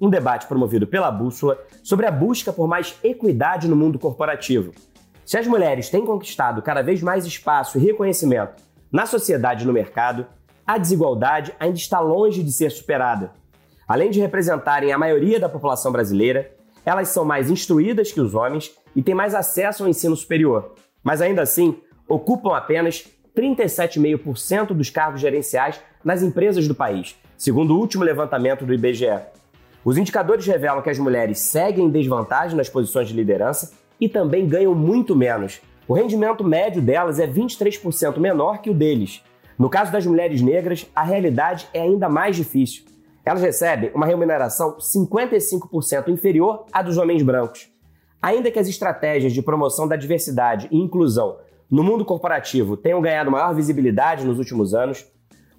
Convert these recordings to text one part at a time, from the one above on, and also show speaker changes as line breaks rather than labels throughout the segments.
um debate promovido pela Bússola sobre a busca por mais equidade no mundo corporativo. Se as mulheres têm conquistado cada vez mais espaço e reconhecimento na sociedade e no mercado, a desigualdade ainda está longe de ser superada. Além de representarem a maioria da população brasileira, elas são mais instruídas que os homens e têm mais acesso ao ensino superior. Mas ainda assim, ocupam apenas 37,5% dos cargos gerenciais nas empresas do país, segundo o último levantamento do IBGE. Os indicadores revelam que as mulheres seguem em desvantagem nas posições de liderança e também ganham muito menos. O rendimento médio delas é 23% menor que o deles. No caso das mulheres negras, a realidade é ainda mais difícil. Elas recebem uma remuneração 55% inferior à dos homens brancos. Ainda que as estratégias de promoção da diversidade e inclusão no mundo corporativo tenham ganhado maior visibilidade nos últimos anos,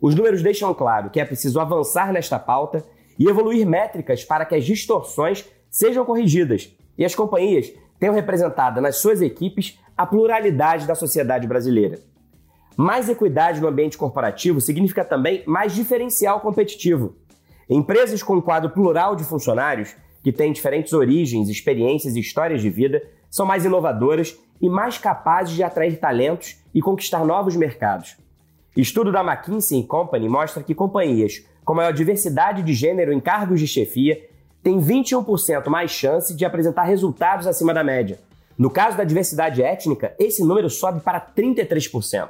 os números deixam claro que é preciso avançar nesta pauta e evoluir métricas para que as distorções sejam corrigidas e as companhias tenham representada nas suas equipes a pluralidade da sociedade brasileira. Mais equidade no ambiente corporativo significa também mais diferencial competitivo. Empresas com um quadro plural de funcionários, que têm diferentes origens, experiências e histórias de vida, são mais inovadoras e mais capazes de atrair talentos e conquistar novos mercados. Estudo da McKinsey Company mostra que companhias com maior diversidade de gênero em cargos de chefia, tem 21% mais chance de apresentar resultados acima da média. No caso da diversidade étnica, esse número sobe para 33%.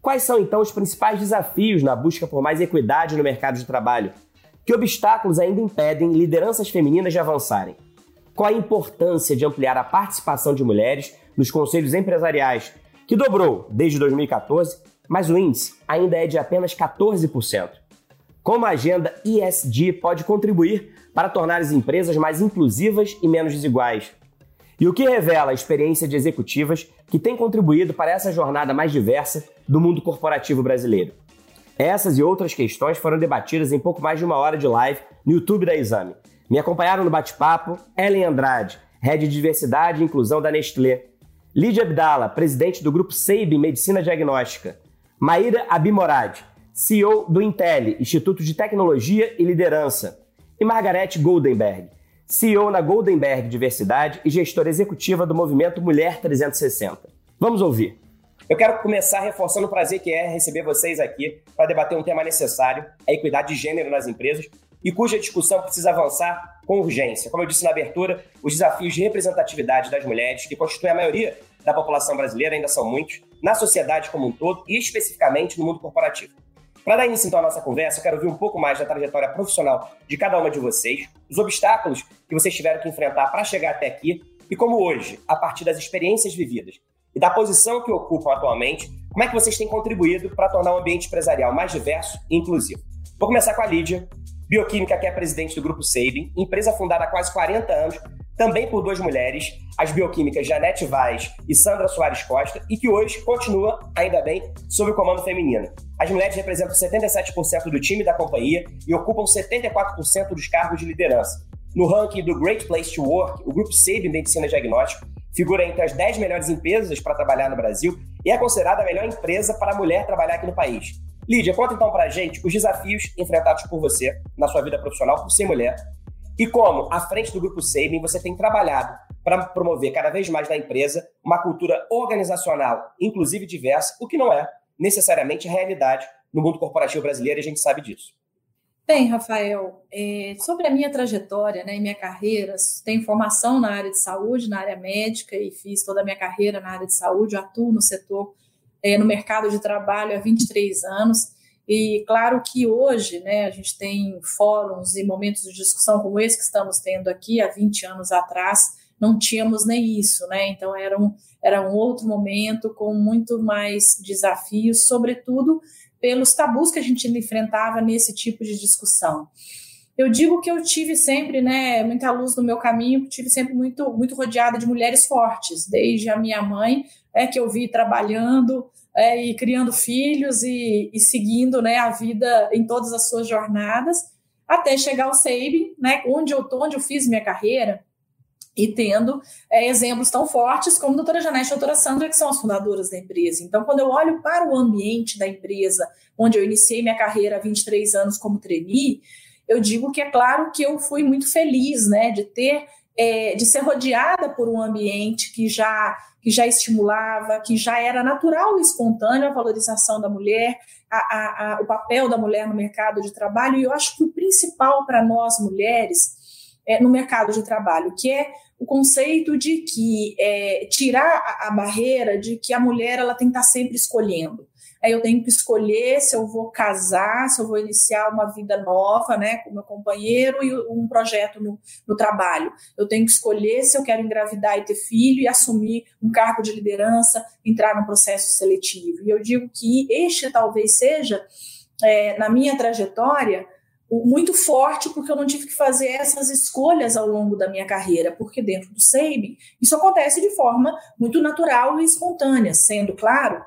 Quais são então os principais desafios na busca por mais equidade no mercado de trabalho? Que obstáculos ainda impedem lideranças femininas de avançarem? Qual a importância de ampliar a participação de mulheres nos conselhos empresariais, que dobrou desde 2014, mas o índice ainda é de apenas 14%? Como a agenda ESG pode contribuir para tornar as empresas mais inclusivas e menos desiguais? E o que revela a experiência de executivas que têm contribuído para essa jornada mais diversa do mundo corporativo brasileiro? Essas e outras questões foram debatidas em pouco mais de uma hora de live no YouTube da Exame. Me acompanharam no bate-papo Ellen Andrade, Head de Diversidade e Inclusão da Nestlé, Lídia Abdala, presidente do Grupo SEIB Medicina Diagnóstica, Maíra Abimorad, CEO do Intel, Instituto de Tecnologia e Liderança, e Margarete Goldenberg, CEO na Goldenberg Diversidade e gestora executiva do movimento Mulher 360. Vamos ouvir. Eu quero começar reforçando o prazer que é receber vocês aqui para debater um tema necessário, a equidade de gênero nas empresas, e cuja discussão precisa avançar com urgência. Como eu disse na abertura, os desafios de representatividade das mulheres, que constituem a maioria da população brasileira, ainda são muitos, na sociedade como um todo e especificamente no mundo corporativo. Para dar início então à nossa conversa, eu quero ouvir um pouco mais da trajetória profissional de cada uma de vocês, os obstáculos que vocês tiveram que enfrentar para chegar até aqui e como hoje, a partir das experiências vividas e da posição que ocupam atualmente, como é que vocês têm contribuído para tornar o ambiente empresarial mais diverso e inclusivo. Vou começar com a Lídia, bioquímica que é presidente do Grupo Sabin, empresa fundada há quase 40 anos também por duas mulheres, as bioquímicas Janete Vaz e Sandra Soares Costa, e que hoje continua, ainda bem, sob o comando feminino. As mulheres representam 77% do time da companhia e ocupam 74% dos cargos de liderança. No ranking do Great Place to Work, o Grupo SABE Medicina Diagnóstico figura entre as 10 melhores empresas para trabalhar no Brasil e é considerada a melhor empresa para a mulher trabalhar aqui no país. Lídia, conta então para a gente os desafios enfrentados por você na sua vida profissional por ser mulher e como, à frente do Grupo Saving, você tem trabalhado para promover cada vez mais na empresa uma cultura organizacional, inclusive diversa, o que não é necessariamente realidade no mundo corporativo brasileiro, e a gente sabe disso.
Bem, Rafael, é, sobre a minha trajetória né, e minha carreira, tenho formação na área de saúde, na área médica, e fiz toda a minha carreira na área de saúde, atuo no setor, é, no mercado de trabalho há 23 anos. E claro que hoje, né, a gente tem fóruns e momentos de discussão como esse que estamos tendo aqui, há 20 anos atrás, não tínhamos nem isso, né? Então era um, era um outro momento com muito mais desafios, sobretudo pelos tabus que a gente enfrentava nesse tipo de discussão. Eu digo que eu tive sempre, né, muita luz no meu caminho, tive sempre muito, muito rodeada de mulheres fortes, desde a minha mãe, é que eu vi trabalhando é, e criando filhos e, e, seguindo, né, a vida em todas as suas jornadas, até chegar ao SEIB, né, onde eu onde eu fiz minha carreira e tendo é, exemplos tão fortes como a doutora Janete e a doutora Sandra, que são as fundadoras da empresa. Então, quando eu olho para o ambiente da empresa, onde eu iniciei minha carreira há 23 anos como trainee, eu digo que é claro que eu fui muito feliz, né, de ter, é, de ser rodeada por um ambiente que já que já estimulava, que já era natural e espontâneo a valorização da mulher, a, a, a, o papel da mulher no mercado de trabalho. E eu acho que o principal para nós mulheres é, no mercado de trabalho, que é o conceito de que é, tirar a, barreira de que a mulher ela tem que estar sempre escolhendo. Eu tenho que escolher se eu vou casar, se eu vou iniciar uma vida nova, né, com meu companheiro e um projeto no, no trabalho. Eu tenho que escolher se eu quero engravidar e ter filho e assumir um cargo de liderança, entrar num processo seletivo. E eu digo que este talvez seja, é, na minha trajetória, muito forte porque eu não tive que fazer essas escolhas ao longo da minha carreira, porque dentro do SEIB isso acontece de forma muito natural e espontânea, sendo claro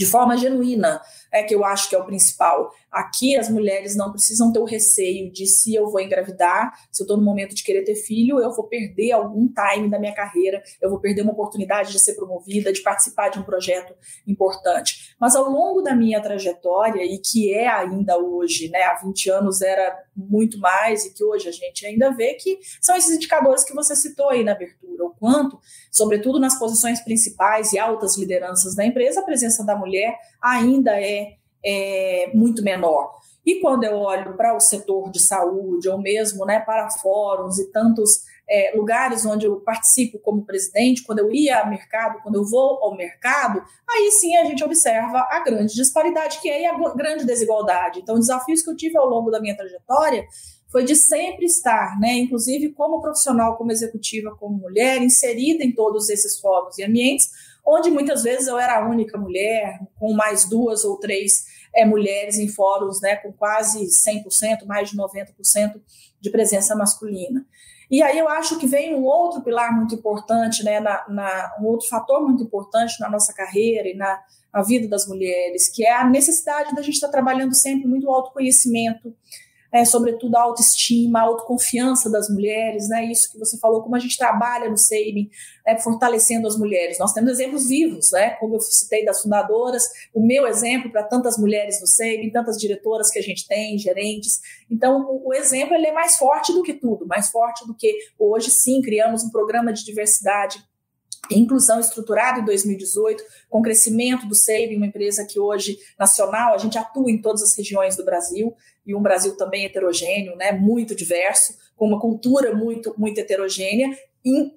de forma genuína, é que eu acho que é o principal. Aqui as mulheres não precisam ter o receio de se eu vou engravidar, se eu estou no momento de querer ter filho, eu vou perder algum time da minha carreira, eu vou perder uma oportunidade de ser promovida, de participar de um projeto importante. Mas ao longo da minha trajetória, e que é ainda hoje, né, há 20 anos era muito mais, e que hoje a gente ainda vê que são esses indicadores que você citou aí na abertura, o quanto, sobretudo nas posições principais e altas lideranças da empresa, a presença da mulher ainda é é, muito menor. E quando eu olho para o setor de saúde, ou mesmo né, para fóruns e tantos é, lugares onde eu participo como presidente, quando eu ia ao mercado, quando eu vou ao mercado, aí sim a gente observa a grande disparidade que é a grande desigualdade. Então, desafios que eu tive ao longo da minha trajetória foi de sempre estar, né, inclusive como profissional, como executiva, como mulher, inserida em todos esses fóruns e ambientes, onde muitas vezes eu era a única mulher, com mais duas ou três é, mulheres em fóruns, né, com quase 100%, mais de 90% de presença masculina. E aí eu acho que vem um outro pilar muito importante, né, na, na, um outro fator muito importante na nossa carreira e na, na vida das mulheres, que é a necessidade da gente estar trabalhando sempre muito autoconhecimento, é, sobretudo a autoestima, a autoconfiança das mulheres, né? Isso que você falou, como a gente trabalha no SEIB, né, fortalecendo as mulheres. Nós temos exemplos vivos, né? Como eu citei das fundadoras, o meu exemplo para tantas mulheres no SEIB, tantas diretoras que a gente tem, gerentes. Então, o, o exemplo ele é mais forte do que tudo, mais forte do que hoje sim criamos um programa de diversidade inclusão estruturada em 2018, com crescimento do SEIB, uma empresa que hoje, nacional, a gente atua em todas as regiões do Brasil, e um Brasil também heterogêneo, né, muito diverso, com uma cultura muito, muito heterogênea,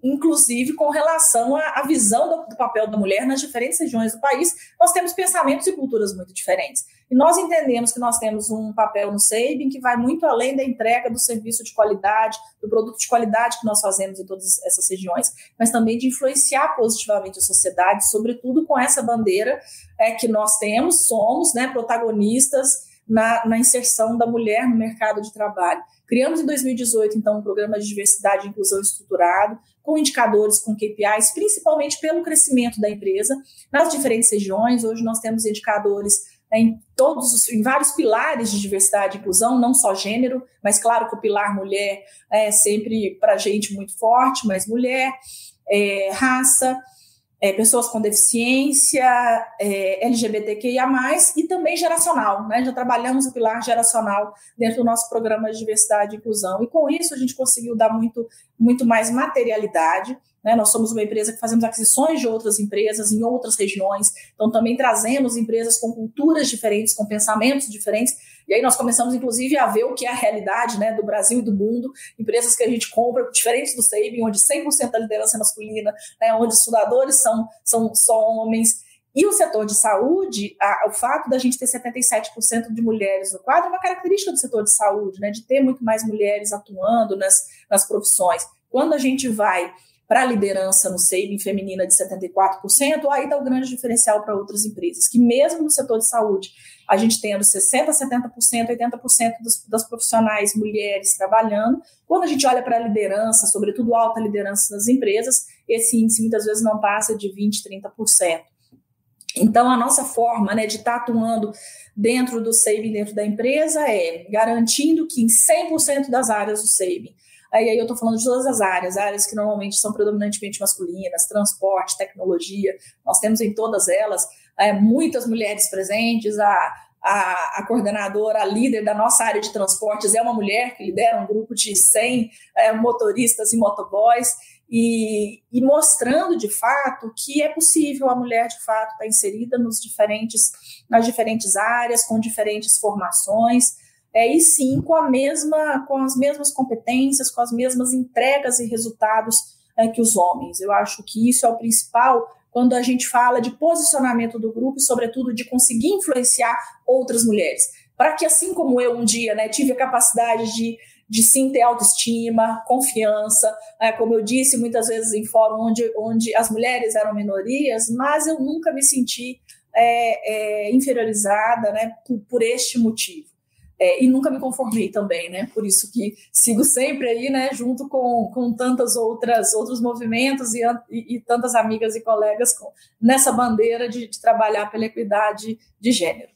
inclusive com relação à, visão do, do, papel da mulher nas diferentes regiões do país, nós temos pensamentos e culturas muito diferentes. E nós entendemos que nós temos um papel no SEIBIN que vai muito além da entrega do serviço de qualidade, do produto de qualidade que nós fazemos em todas essas regiões, mas também de influenciar positivamente a sociedade, sobretudo com essa bandeira é, que nós temos, somos né, protagonistas na, na inserção da mulher no mercado de trabalho. Criamos em 2018, então, um programa de diversidade e inclusão estruturado, com indicadores, com KPIs, principalmente pelo crescimento da empresa nas diferentes regiões. Hoje nós temos indicadores né, em todos os, em vários pilares de diversidade e inclusão, não só gênero, mas claro que o pilar mulher é sempre para a gente muito forte, mas mulher, é, raça, é, pessoas com deficiência, é, LGBTQIA, e também geracional. Né? Já trabalhamos o pilar geracional dentro do nosso programa de diversidade e inclusão. E com isso a gente conseguiu dar muito, muito mais materialidade né? Nós somos uma empresa que fazemos aquisições de outras empresas em outras regiões, então também trazemos empresas com culturas diferentes, com pensamentos diferentes, e aí nós começamos, inclusive, a ver o que é a realidade né, do Brasil e do mundo, empresas que a gente compra, diferentes do Saving, onde 100% da liderança é masculina, né, onde os fundadores são, são só homens, e o setor de saúde, a, o fato da gente ter 77% de mulheres no quadro é uma característica do setor de saúde, né, de ter muito mais mulheres atuando nas, nas profissões. Quando a gente vai para a liderança no saving feminina de 74%, aí está o grande diferencial para outras empresas, que mesmo no setor de saúde, a gente tendo 60%, 70%, 80% dos, das profissionais mulheres trabalhando, quando a gente olha para a liderança, sobretudo alta liderança nas empresas, esse índice muitas vezes não passa de 20%, 30%. Então, a nossa forma né, de estar tá atuando dentro do saving, dentro da empresa, é garantindo que em 100% das áreas do saving, aí, aí eu estou falando de todas as áreas, áreas que normalmente são predominantemente masculinas, transporte, tecnologia, nós temos em todas elas é, muitas mulheres presentes, a, a, a, coordenadora, a líder da nossa área de transportes é uma mulher que lidera um grupo de 100 é, motoristas e motoboys, e, e, mostrando de fato que é possível a mulher de fato estar inserida nos diferentes, nas diferentes áreas, com diferentes formações, é, e sim com, a mesma, com as mesmas competências, com as mesmas entregas e resultados é, que os homens. Eu acho que isso é o principal quando a gente fala de posicionamento do grupo e, sobretudo, de conseguir influenciar outras mulheres. Para que, assim como eu um dia né, tive a capacidade de de sim ter autoestima, confiança, é, como eu disse muitas vezes em fórum onde, onde as mulheres eram minorias, mas eu nunca me senti é, é, inferiorizada né, por, por este motivo. É, e nunca me conformei também, né? Por isso que sigo sempre aí, né? Junto com, com tantas outras outros movimentos e, e, e tantas amigas e colegas com, nessa bandeira de, de trabalhar pela equidade de gênero.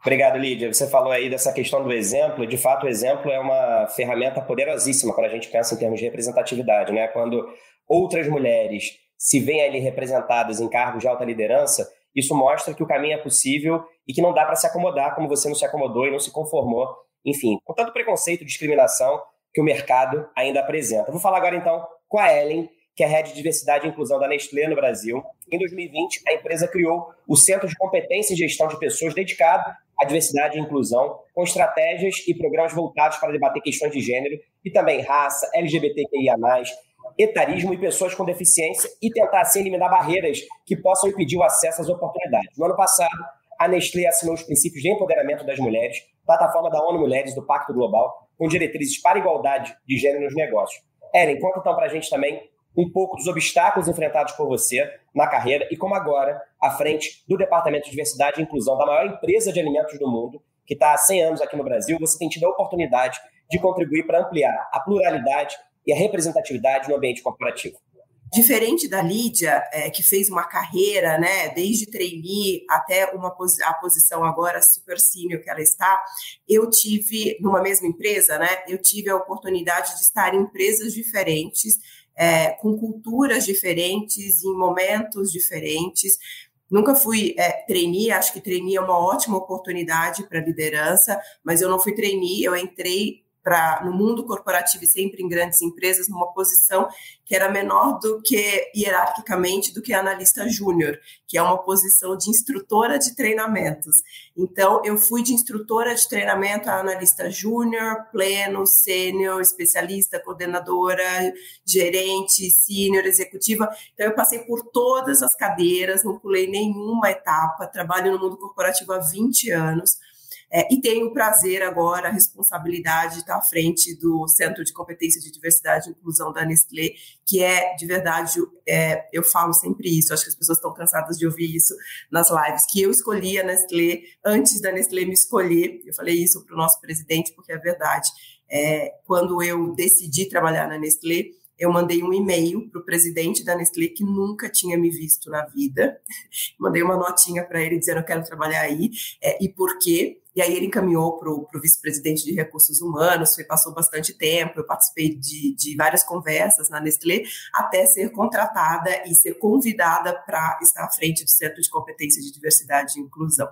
Obrigado, Lídia. Você falou aí dessa questão do exemplo. De fato, o exemplo é uma ferramenta poderosíssima quando a gente pensa em termos de representatividade, né? Quando outras mulheres se veem ali representadas em cargos de alta liderança, isso mostra que o caminho é possível e que não dá para se acomodar como você não se acomodou e não se conformou, enfim, com tanto preconceito e discriminação que o mercado ainda apresenta. Vou falar agora então com a Ellen, que é a Head de Diversidade e Inclusão da Nestlé no Brasil. Em 2020, a empresa criou o Centro de Competência e Gestão de Pessoas dedicado a diversidade e inclusão, com estratégias e programas voltados para debater questões de gênero e também raça, LGBTQIA, etarismo e pessoas com deficiência e tentar assim eliminar barreiras que possam impedir o acesso às oportunidades. No ano passado, a Nestlé assinou os princípios de empoderamento das mulheres, plataforma da ONU Mulheres do Pacto Global, com diretrizes para igualdade de gênero nos negócios. Ellen, conta então para a gente também um pouco dos obstáculos enfrentados por você na carreira e como agora, à frente do Departamento de Diversidade e Inclusão da maior empresa de alimentos do mundo, que está há 100 anos aqui no Brasil, você tem tido a oportunidade de contribuir para ampliar a pluralidade e a representatividade no ambiente corporativo.
Diferente da Lídia, é, que fez uma carreira, né, desde trainee até uma posi a posição agora super senior que ela está, eu tive, numa mesma empresa, né, eu tive a oportunidade de estar em empresas diferentes, é, com culturas diferentes, em momentos diferentes. Nunca fui é, trainee, acho que trainee é uma ótima oportunidade para liderança, mas eu não fui trainee, eu entrei no mundo corporativo e sempre em grandes empresas numa posição que era menor do que hierarquicamente do que analista júnior, que é uma posição de instrutora de treinamentos. Então eu fui de instrutora de treinamento a analista júnior, pleno, sênior, especialista, coordenadora, gerente, sênior, executiva. Então eu passei por todas as cadeiras, não pulei nenhuma etapa, trabalho no mundo corporativo há 20 anos é, e tenho o prazer agora, a responsabilidade de estar à frente do Centro de Competência de Diversidade e Inclusão da Nestlé, que é, de verdade, é, eu falo sempre isso, acho que as pessoas estão cansadas de ouvir isso nas lives, que eu escolhi a Nestlé antes da Nestlé me escolher. Eu falei isso para o nosso presidente, porque é verdade. É, quando eu decidi trabalhar na Nestlé, eu mandei um e-mail para o presidente da Nestlé que nunca tinha me visto na vida. mandei uma notinha para ele dizendo eu quero trabalhar aí é, e por quê. E aí ele encaminhou para o vice-presidente de recursos humanos, foi, passou bastante tempo, eu participei de, de várias conversas na Nestlé, até ser contratada e ser convidada para estar à frente do Centro de Competência de Diversidade e Inclusão.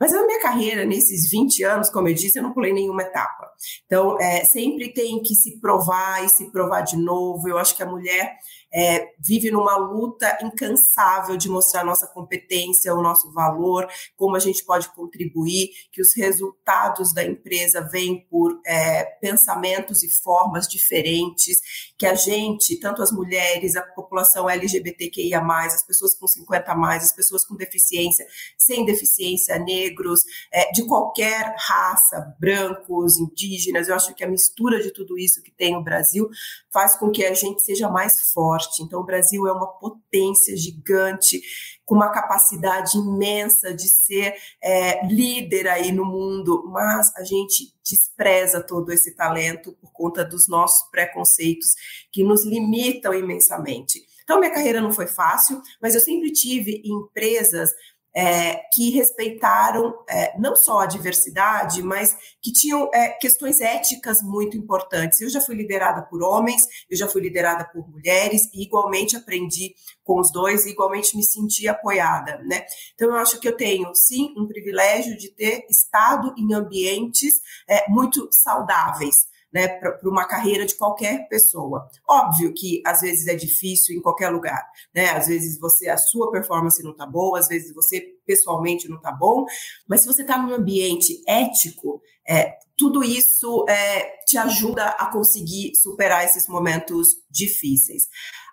Mas na minha carreira, nesses 20 anos, como eu disse, eu não pulei nenhuma etapa. Então, é, sempre tem que se provar e se provar de novo. Eu acho que a mulher é, vive numa luta incansável de mostrar nossa competência, o nosso valor, como a gente pode contribuir, que os resultados da empresa vêm por é, pensamentos e formas diferentes, que a gente, tanto as mulheres, a população LGBTQIA, as pessoas com 50 mais, as pessoas com deficiência, sem deficiência, negros, é, de qualquer raça, brancos, indígenas, eu acho que a mistura de tudo isso que tem o Brasil faz com que a gente seja mais forte. Então, o Brasil é uma potência gigante com uma capacidade imensa de ser é, líder aí no mundo, mas a gente despreza todo esse talento por conta dos nossos preconceitos que nos limitam imensamente. Então, minha carreira não foi fácil, mas eu sempre tive empresas é, que respeitaram é, não só a diversidade, mas que tinham é, questões éticas muito importantes. Eu já fui liderada por homens, eu já fui liderada por mulheres, e igualmente aprendi com os dois, e igualmente me senti apoiada. Né? Então, eu acho que eu tenho, sim, um privilégio de ter estado em ambientes é, muito saudáveis né, para uma carreira de qualquer pessoa. Óbvio que às vezes é difícil em qualquer lugar, né? Às vezes você a sua performance não está boa, às vezes você pessoalmente não está bom, mas se você está num ambiente ético, é, tudo isso é, te ajuda a conseguir superar esses momentos difíceis.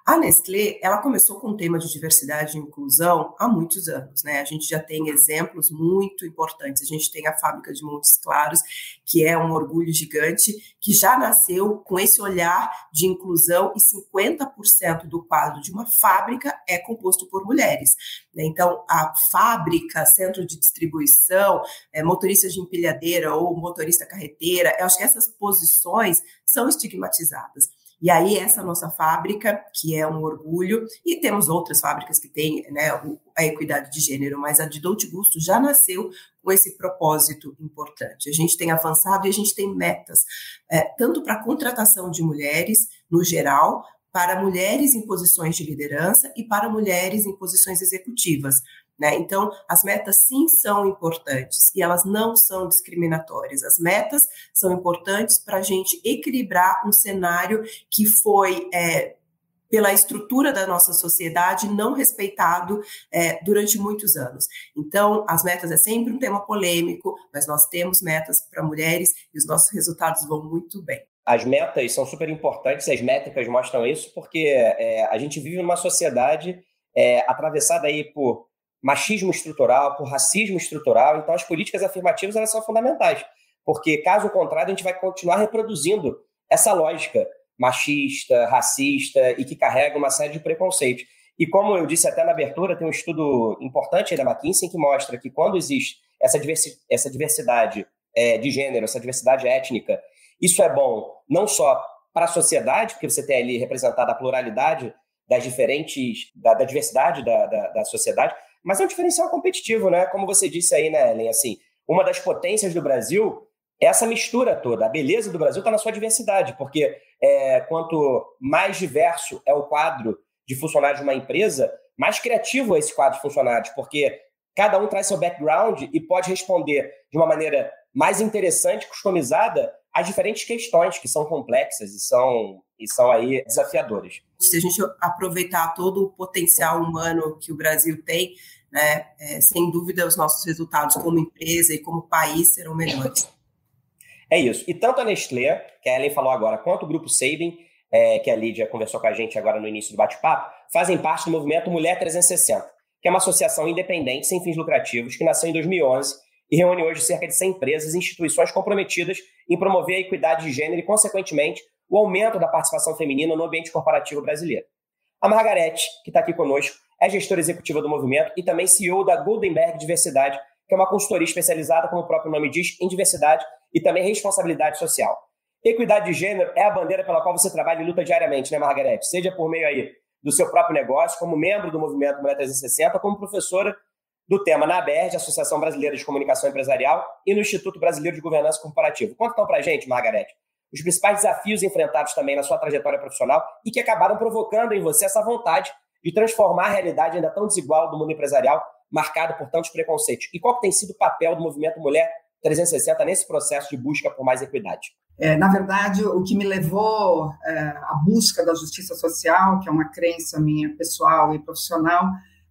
A Nestlé, ela começou com o tema de diversidade e inclusão há muitos anos, né? A gente já tem exemplos muito importantes. A gente tem a fábrica de Montes Claros, que é um orgulho gigante, que já nasceu com esse olhar de inclusão e 50% do quadro de uma fábrica é composto por mulheres. Né? Então, a fábrica, centro de distribuição, é, motorista de empilhadeira ou motorista carreteira, eu acho que essas posições são estigmatizadas. E aí, essa nossa fábrica, que é um orgulho, e temos outras fábricas que têm né, a equidade de gênero, mas a de Dolce Gusto já nasceu com esse propósito importante. A gente tem avançado e a gente tem metas, é, tanto para a contratação de mulheres, no geral, para mulheres em posições de liderança e para mulheres em posições executivas. Né? Então, as metas sim são importantes e elas não são discriminatórias. As metas são importantes para a gente equilibrar um cenário que foi é, pela estrutura da nossa sociedade não respeitado é, durante muitos anos. Então, as metas é sempre um tema polêmico, mas nós temos metas para mulheres e os nossos resultados vão muito bem.
As metas são super importantes, as métricas mostram isso, porque é, a gente vive numa sociedade é, atravessada aí por machismo estrutural, por racismo estrutural. Então, as políticas afirmativas elas são fundamentais, porque caso contrário, a gente vai continuar reproduzindo essa lógica machista, racista e que carrega uma série de preconceitos. E como eu disse até na abertura, tem um estudo importante da McKinsey que mostra que quando existe essa, diversi essa diversidade é, de gênero, essa diversidade étnica, isso é bom não só para a sociedade, porque você tem ali representada a pluralidade das diferentes, da, da diversidade da, da, da sociedade, mas é um diferencial competitivo, né? Como você disse aí, né, Ellen? Assim, uma das potências do Brasil é essa mistura toda. A beleza do Brasil está na sua diversidade, porque é, quanto mais diverso é o quadro de funcionários de uma empresa, mais criativo é esse quadro de funcionários, porque cada um traz seu background e pode responder de uma maneira mais interessante, customizada, as diferentes questões que são complexas e são, e são aí desafiadoras.
Se a gente aproveitar todo o potencial humano que o Brasil tem, né, é, sem dúvida os nossos resultados como empresa e como país serão melhores.
É isso. E tanto a Nestlé, que a Ellen falou agora, quanto o Grupo Saving, é, que a Lídia conversou com a gente agora no início do bate-papo, fazem parte do movimento Mulher 360, que é uma associação independente sem fins lucrativos que nasceu em 2011 e reúne hoje cerca de 100 empresas e instituições comprometidas em promover a equidade de gênero e, consequentemente, o aumento da participação feminina no ambiente corporativo brasileiro. A Margarete, que está aqui conosco, é gestora executiva do movimento e também CEO da Goldenberg Diversidade, que é uma consultoria especializada, como o próprio nome diz, em diversidade e também responsabilidade social. Equidade de gênero é a bandeira pela qual você trabalha e luta diariamente, né, Margarete? Seja por meio aí do seu próprio negócio, como membro do movimento Mulher 360, como professora do tema na ABERD, Associação Brasileira de Comunicação Empresarial, e no Instituto Brasileiro de Governança Corporativa. Conta então para a gente, Margarete, os principais desafios enfrentados também na sua trajetória profissional e que acabaram provocando em você essa vontade de transformar a realidade ainda tão desigual do mundo empresarial, marcado por tantos preconceitos. E qual tem sido o papel do movimento Mulher 360 nesse processo de busca por mais equidade?
É, na verdade, o que me levou é, à busca da justiça social, que é uma crença minha pessoal e profissional,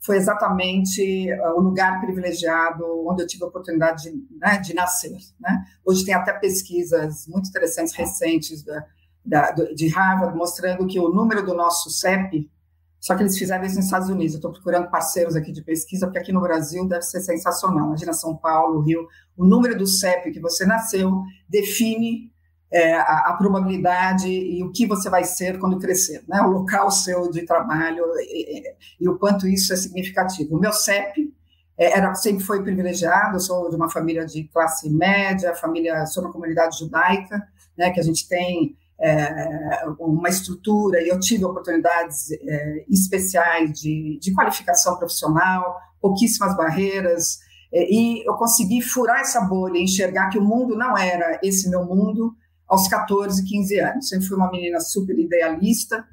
foi exatamente uh, o lugar privilegiado onde eu tive a oportunidade de, né, de nascer. Né? Hoje tem até pesquisas muito interessantes recentes da, da, de Harvard mostrando que o número do nosso CEP, só que eles fizeram isso nos Estados Unidos. Eu estou procurando parceiros aqui de pesquisa, porque aqui no Brasil deve ser sensacional. Imagina São Paulo, Rio. O número do CEP que você nasceu define é, a, a, probabilidade e o que você vai ser quando crescer, né? o local seu de trabalho e, e, o quanto isso é significativo. O meu CEP é, era, sempre foi privilegiado, sou de uma família de classe média, família, sou uma comunidade judaica, né, que a gente tem é, uma estrutura e eu tive oportunidades é, especiais de, de qualificação profissional, pouquíssimas barreiras, é, e eu consegui furar essa bolha, enxergar que o mundo não era esse meu mundo, aos 14, 15 anos. Sempre fui uma menina super idealista,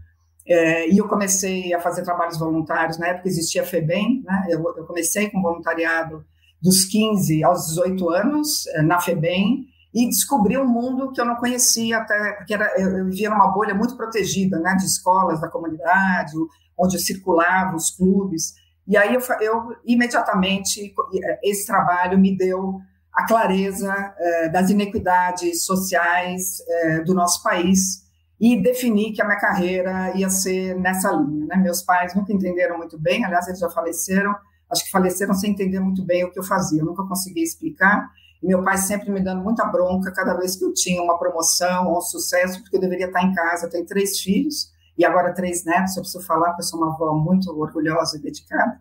é, e eu comecei a fazer trabalhos voluntários, na época existia a FEBEM, né? eu, eu comecei com voluntariado dos 15 aos 18 anos, é, na FEBEM, e descobri um mundo que eu não conhecia até, porque era, eu, vivia numa bolha muito protegida, né, de escolas, da comunidade, onde eu circulava, os clubes, e aí eu, eu imediatamente, esse trabalho me deu a clareza eh, das inequidades sociais eh, do nosso país e definir que a minha carreira ia ser nessa linha. Né? Meus pais nunca entenderam muito bem, aliás, eles já faleceram, acho que faleceram sem entender muito bem o que eu fazia, eu nunca consegui explicar. E meu pai sempre me dando muita bronca cada vez que eu tinha uma promoção ou um sucesso, porque eu deveria estar em casa. Eu tenho três filhos e agora três netos, eu preciso falar, porque eu sou uma avó muito orgulhosa e dedicada.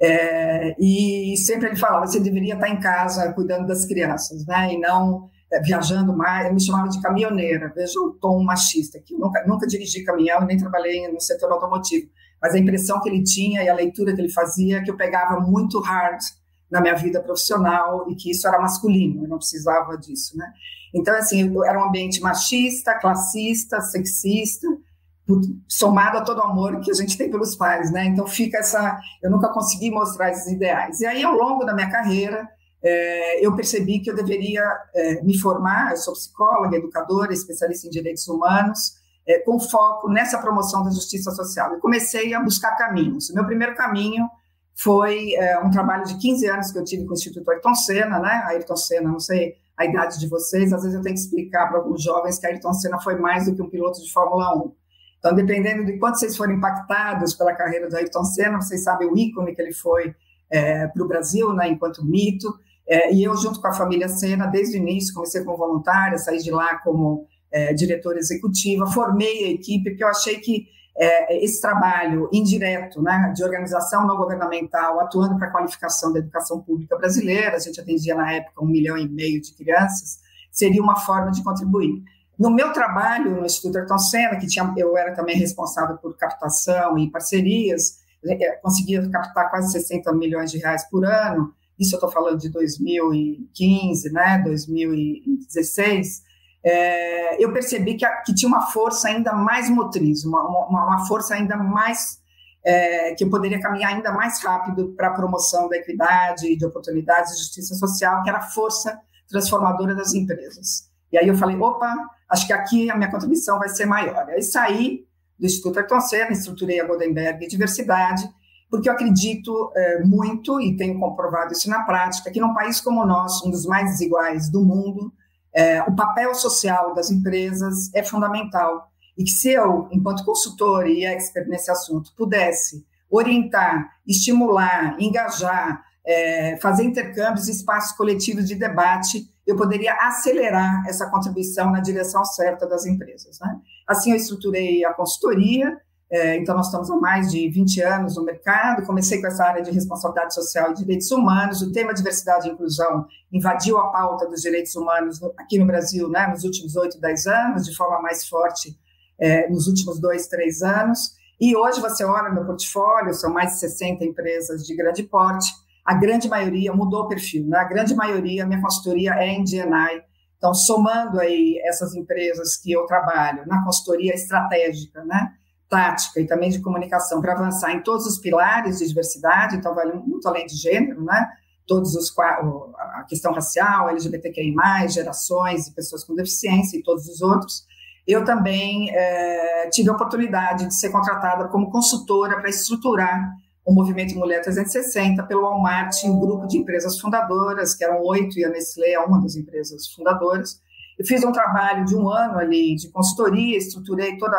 É, e sempre ele falava, você deveria estar em casa cuidando das crianças, né? E não é, viajando mais. Ele me chamava de caminhoneira. Veja o tom machista aqui. nunca, nunca dirigi caminhão nem trabalhei no setor automotivo. Mas a impressão que ele tinha e a leitura que ele fazia é que eu pegava muito hard na minha vida profissional e que isso era masculino, eu não precisava disso, né? Então, assim, era um ambiente machista, classista, sexista, somado a todo o amor que a gente tem pelos pais, né? Então fica essa, eu nunca consegui mostrar esses ideais. E aí ao longo da minha carreira é, eu percebi que eu deveria é, me formar. Eu sou psicóloga, educadora, especialista em direitos humanos, é, com foco nessa promoção da justiça social. E comecei a buscar caminhos. O meu primeiro caminho foi um trabalho de 15 anos que eu tive com o Instituto Ayrton Senna, né? Ayrton Senna, não sei a idade de vocês, às vezes eu tenho que explicar para alguns jovens que Ayrton Senna foi mais do que um piloto de Fórmula 1 então, dependendo de quanto vocês forem impactados pela carreira do Ayrton Senna, vocês sabem o ícone que ele foi é, para o Brasil, né, enquanto mito. É, e eu, junto com a família Senna, desde o início, comecei como voluntária, saí de lá como é, diretora executiva, formei a equipe, porque eu achei que é, esse trabalho indireto, né, de organização não governamental, atuando para a qualificação da educação pública brasileira, a gente atendia na época um milhão e meio de crianças, seria uma forma de contribuir. No meu trabalho no Instituto Ayrton que tinha, eu era também responsável por captação e parcerias, é, conseguia captar quase 60 milhões de reais por ano, isso eu estou falando de 2015, né, 2016, é, eu percebi que, que, tinha uma força ainda mais motriz, uma, uma, uma força ainda mais, é, que eu poderia caminhar ainda mais rápido para a promoção da equidade, de oportunidades e justiça social, que era a força transformadora das empresas. E aí eu falei, opa, acho que aqui a minha contribuição vai ser maior. Aí saí do Instituto Ayrton Senna, estruturei a Goldenberg Diversidade, porque eu acredito é, muito, e tenho comprovado isso na prática, que num país como o nosso, um dos mais desiguais do mundo, é, o papel social das empresas é fundamental. E que se eu, enquanto consultor e expert nesse assunto, pudesse orientar, estimular, engajar, é, fazer intercâmbios e espaços coletivos de debate, eu poderia acelerar essa contribuição na direção certa das empresas. Né? Assim, eu estruturei a consultoria, é, então nós estamos há mais de 20 anos no mercado, comecei com essa área de responsabilidade social e direitos humanos, o tema diversidade e inclusão invadiu a pauta dos direitos humanos aqui no Brasil né, nos últimos 8, 10 anos, de forma mais forte é, nos últimos dois, três anos, e hoje você olha meu portfólio, são mais de 60 empresas de grande porte, a grande maioria mudou o perfil, né? A grande maioria, minha consultoria é em DNI. Então, somando aí essas empresas que eu trabalho na consultoria estratégica, né? Tática e também de comunicação para avançar em todos os pilares de diversidade, então vai muito além de gênero, né? Todos os a questão racial, LGBTQI+, gerações e pessoas com deficiência e todos os outros. Eu também é, tive a oportunidade de ser contratada como consultora para estruturar o Movimento Mulher 360 pelo Walmart, um grupo de empresas fundadoras, que eram oito, e a Nestlé é uma das empresas fundadoras. Eu fiz um trabalho de um ano ali de consultoria, estruturei toda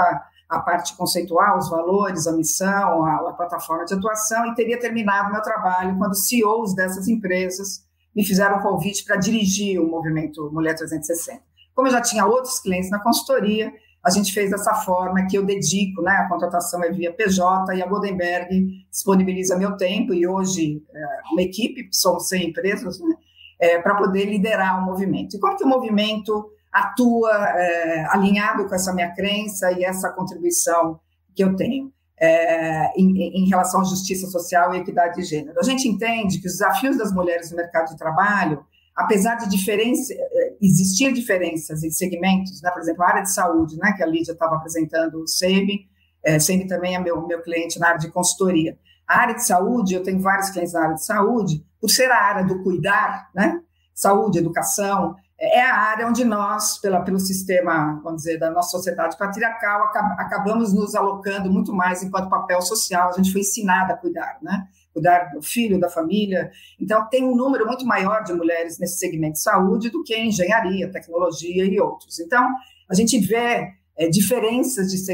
a parte conceitual, os valores, a missão, a, a plataforma de atuação, e teria terminado meu trabalho quando CEOs dessas empresas me fizeram um convite para dirigir o movimento Mulher 360. Como eu já tinha outros clientes na consultoria, a gente fez dessa forma que eu dedico, né, a contratação é via PJ e a Goldenberg disponibiliza meu tempo e hoje é, uma equipe, somos 100 empresas, né, é, para poder liderar o movimento. E como que o movimento atua é, alinhado com essa minha crença e essa contribuição que eu tenho é, em, em relação à justiça social e equidade de gênero? A gente entende que os desafios das mulheres no mercado de trabalho apesar de diferença, eh, existir diferenças em segmentos, né, por exemplo, a área de saúde, né, que a Lídia estava apresentando, o SEMI, é, SEMI também é meu, meu cliente na área de consultoria. A área de saúde, eu tenho vários clientes na área de saúde, por ser a área do cuidar, né, saúde, educação, é a área onde nós, pela, pelo sistema, vamos dizer, da nossa sociedade patriarcal, acabamos nos alocando muito mais enquanto papel social, a gente foi ensinada a cuidar, né? Cuidar do filho, da família. Então, tem um número muito maior de mulheres nesse segmento de saúde do que em engenharia, tecnologia e outros. Então, a gente vê é, diferenças de,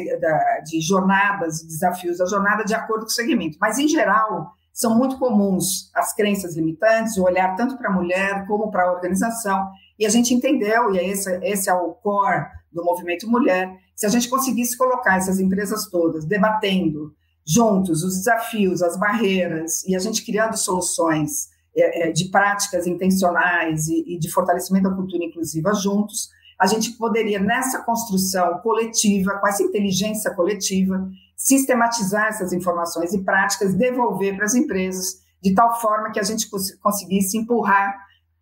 de jornadas desafios da jornada de acordo com o segmento, mas, em geral, são muito comuns as crenças limitantes, o olhar tanto para a mulher como para a organização. E a gente entendeu, e esse, esse é o core do movimento mulher, se a gente conseguisse colocar essas empresas todas debatendo juntos os desafios, as barreiras, e a gente criando soluções é, é, de práticas intencionais e, e de fortalecimento da cultura inclusiva juntos, a gente poderia, nessa construção coletiva, com essa inteligência coletiva, sistematizar essas informações e práticas, devolver para as empresas, de tal forma que a gente conseguisse empurrar.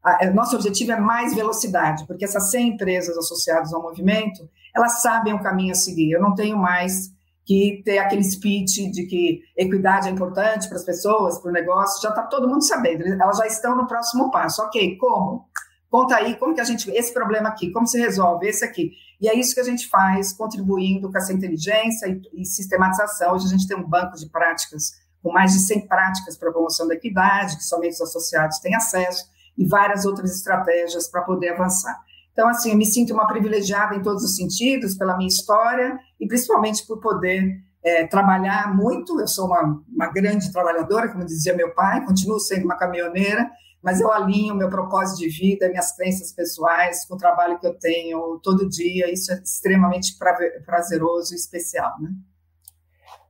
A, a, nosso objetivo é mais velocidade, porque essas 100 empresas associadas ao movimento, elas sabem o caminho a seguir. Eu não tenho mais que ter aquele speech de que equidade é importante para as pessoas, para o negócio, já está todo mundo sabendo, elas já estão no próximo passo. Ok, como? Conta aí como que a gente, esse problema aqui, como se resolve, esse aqui. E é isso que a gente faz, contribuindo com essa inteligência e, e sistematização. Hoje a gente tem um banco de práticas com mais de 100 práticas para promoção da equidade, que somente os associados têm acesso, e várias outras estratégias para poder avançar. Então, assim, eu me sinto uma privilegiada em todos os sentidos, pela minha história e principalmente por poder é, trabalhar muito. Eu sou uma, uma grande trabalhadora, como dizia meu pai, continuo sendo uma caminhoneira, mas eu alinho meu propósito de vida, minhas crenças pessoais com o trabalho que eu tenho todo dia. Isso é extremamente prazeroso e especial, né?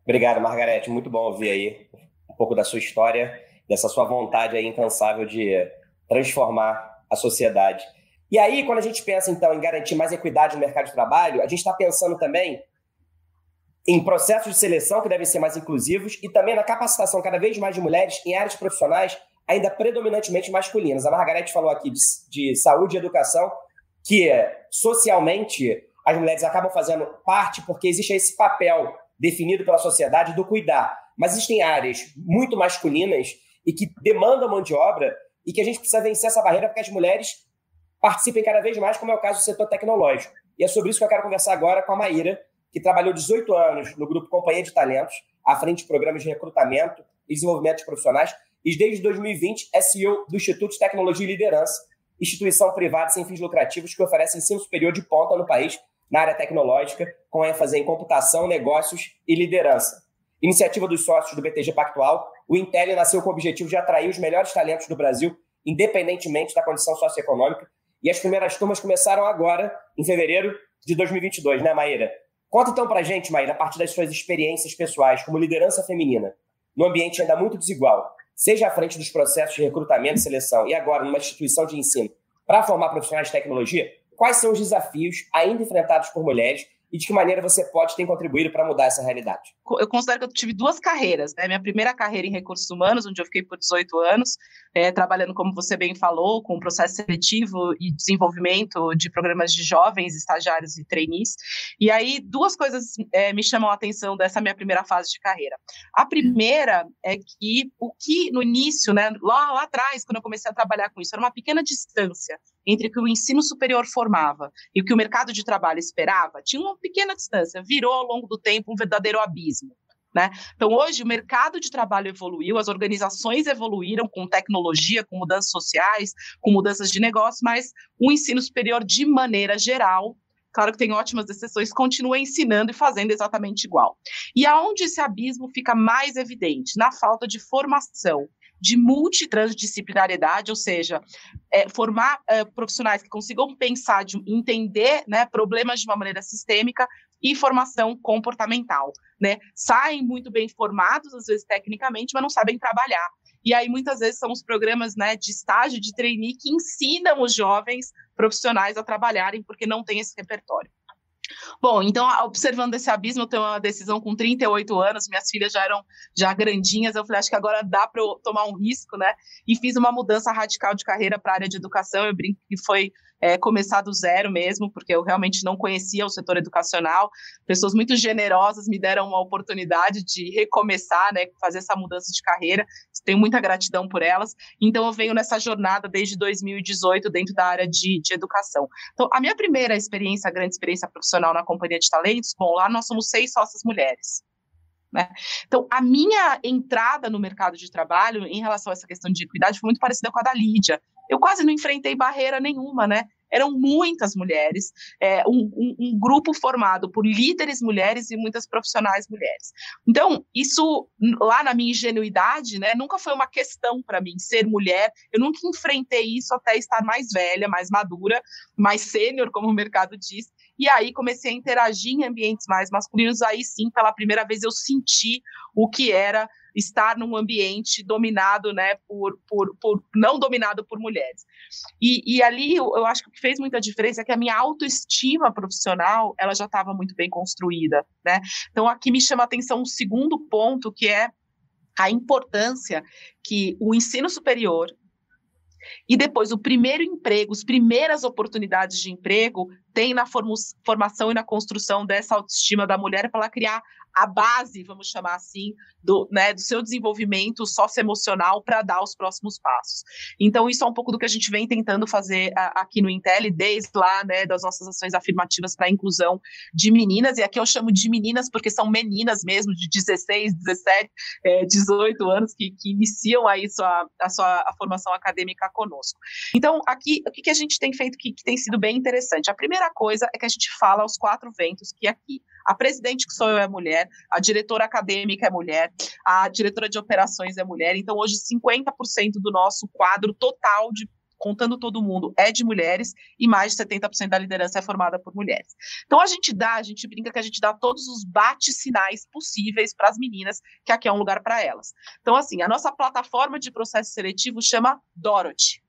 Obrigado, Margarete. Muito bom ouvir aí um pouco da sua história, dessa sua vontade aí incansável de transformar a sociedade. E aí, quando a gente pensa, então, em garantir mais equidade no mercado de trabalho, a gente está pensando também em processos de seleção que devem ser mais inclusivos e também na capacitação cada vez mais de mulheres em áreas profissionais ainda predominantemente masculinas. A Margarete falou aqui de, de saúde e educação, que socialmente as mulheres acabam fazendo parte porque existe esse papel definido pela sociedade do cuidar. Mas existem áreas muito masculinas e que demandam mão de obra e que a gente precisa vencer essa barreira porque as mulheres participem cada vez mais, como é o caso do setor tecnológico. E é sobre isso que eu quero conversar agora com a Maíra, que trabalhou 18 anos no grupo Companhia de Talentos, à frente de programas de recrutamento e desenvolvimento de profissionais, e desde 2020 é CEO do Instituto de Tecnologia e Liderança, instituição privada sem fins lucrativos que oferece ensino superior de ponta no país na área tecnológica, com ênfase em computação, negócios e liderança. Iniciativa dos sócios do BTG Pactual, o Intel nasceu com o objetivo de atrair os melhores talentos do Brasil, independentemente da condição socioeconômica, e as primeiras turmas começaram agora, em fevereiro de 2022, né, Maíra? Conta então pra gente, Maíra, a partir das suas experiências pessoais como liderança feminina, num ambiente ainda muito desigual, seja à frente dos processos de recrutamento e seleção e agora numa instituição de ensino, para formar profissionais de tecnologia, quais são os desafios ainda enfrentados por mulheres e de que maneira você pode ter contribuído para mudar essa realidade?
Eu considero que eu tive duas carreiras. Né? Minha primeira carreira em recursos humanos, onde eu fiquei por 18 anos, é, trabalhando, como você bem falou, com processo seletivo e desenvolvimento de programas de jovens, estagiários e trainees. E aí, duas coisas é, me chamam a atenção dessa minha primeira fase de carreira. A primeira é que o que no início, né, lá, lá atrás, quando eu comecei a trabalhar com isso, era uma pequena distância entre o que o ensino superior formava e o que o mercado de trabalho esperava, tinha uma pequena distância, virou ao longo do tempo um verdadeiro abismo. Né? Então, hoje, o mercado de trabalho evoluiu, as organizações evoluíram com tecnologia, com mudanças sociais, com mudanças de negócio, mas o ensino superior, de maneira geral, claro que tem ótimas exceções, continua ensinando e fazendo exatamente igual. E aonde esse abismo fica mais evidente? Na falta de formação de multitransdisciplinariedade, ou seja, é, formar é, profissionais que consigam pensar, de, entender né, problemas de uma maneira sistêmica e formação comportamental. Né? Saem muito bem formados, às vezes tecnicamente, mas não sabem trabalhar. E aí, muitas vezes, são os programas né, de estágio, de trainee, que ensinam os jovens profissionais a trabalharem, porque não tem esse repertório. Bom, então, observando esse abismo, eu tenho uma decisão com 38 anos, minhas filhas já eram já grandinhas, eu falei, acho que agora dá para eu tomar um risco, né? E fiz uma mudança radical de carreira para a área de educação, eu brinco que foi é, começar do zero mesmo, porque eu realmente não conhecia o setor educacional. Pessoas muito generosas me deram uma oportunidade de recomeçar, né, fazer essa mudança de carreira. Tenho muita gratidão por elas. Então, eu venho nessa jornada desde 2018 dentro da área de, de educação. Então, a minha primeira experiência, grande experiência profissional na Companhia de Talentos, bom, lá nós somos seis sócias mulheres. Né? Então, a minha entrada no mercado de trabalho em relação a essa questão de equidade foi muito parecida com a da Lídia. Eu quase não enfrentei barreira nenhuma, né? eram muitas mulheres, é, um, um, um, grupo formado por líderes mulheres e muitas profissionais mulheres. Então, isso lá na minha ingenuidade, né, nunca foi uma questão para mim ser mulher. Eu nunca enfrentei isso até estar mais velha, mais madura, mais sênior, como o mercado diz. E aí comecei a interagir em ambientes mais masculinos. Aí sim, pela primeira vez, eu senti o que era estar num ambiente dominado, né, por, por, por não dominado por mulheres. E, e ali eu, acho que o que fez muita diferença é que a minha autoestima profissional ela já estava muito bem construída, né? Então aqui me chama a atenção um segundo ponto que é a importância que o ensino superior e depois o primeiro emprego, as primeiras oportunidades de emprego tem na formação e na construção dessa autoestima da mulher para ela criar a base, vamos chamar assim, do, né, do seu desenvolvimento socioemocional para dar os próximos passos. Então, isso é um pouco do que a gente vem tentando fazer a, aqui no Intel, desde lá, né, das nossas ações afirmativas para a inclusão de meninas, e aqui eu chamo de meninas porque são meninas mesmo, de 16, 17, é, 18 anos, que, que iniciam aí sua, a sua a formação acadêmica conosco. Então, aqui, o que, que a gente tem feito que, que tem sido bem interessante? A primeira coisa é que a gente fala aos quatro ventos que aqui a presidente, que sou eu, é mulher, a diretora acadêmica é mulher, a diretora de operações é mulher. Então, hoje, 50% do nosso quadro total de contando todo mundo, é de mulheres e mais de 70% da liderança é formada por mulheres. Então a gente dá, a gente brinca que a gente dá todos os bate-sinais possíveis para as meninas, que aqui é um lugar para elas. Então, assim, a nossa plataforma de processo seletivo chama Dorothy.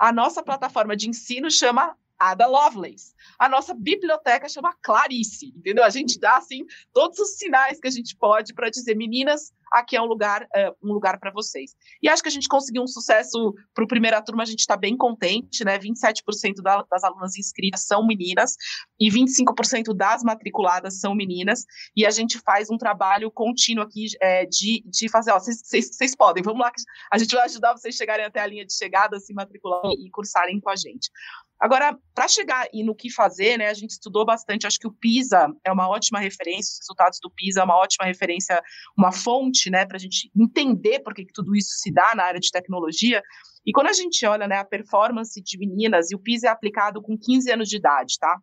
A nossa plataforma de ensino chama Ada Lovelace. A nossa biblioteca chama Clarice, entendeu? A gente dá assim todos os sinais que a gente pode para dizer, meninas, aqui é um lugar, é, um lugar para vocês. E acho que a gente conseguiu um sucesso para o primeira turma, a gente está bem contente, né? 27% da, das alunas inscritas são meninas e 25% das matriculadas são meninas. E a gente faz um trabalho contínuo aqui é, de, de fazer, vocês podem, vamos lá, a gente vai ajudar vocês chegarem até a linha de chegada, se matricularem e cursarem com a gente. Agora, para chegar e no que fazer, né, a gente estudou bastante, acho que o PISA é uma ótima referência, os resultados do PISA é uma ótima referência, uma fonte, né, para a gente entender por que, que tudo isso se dá na área de tecnologia. E quando a gente olha, né, a performance de meninas, e o PISA é aplicado com 15 anos de idade, tá?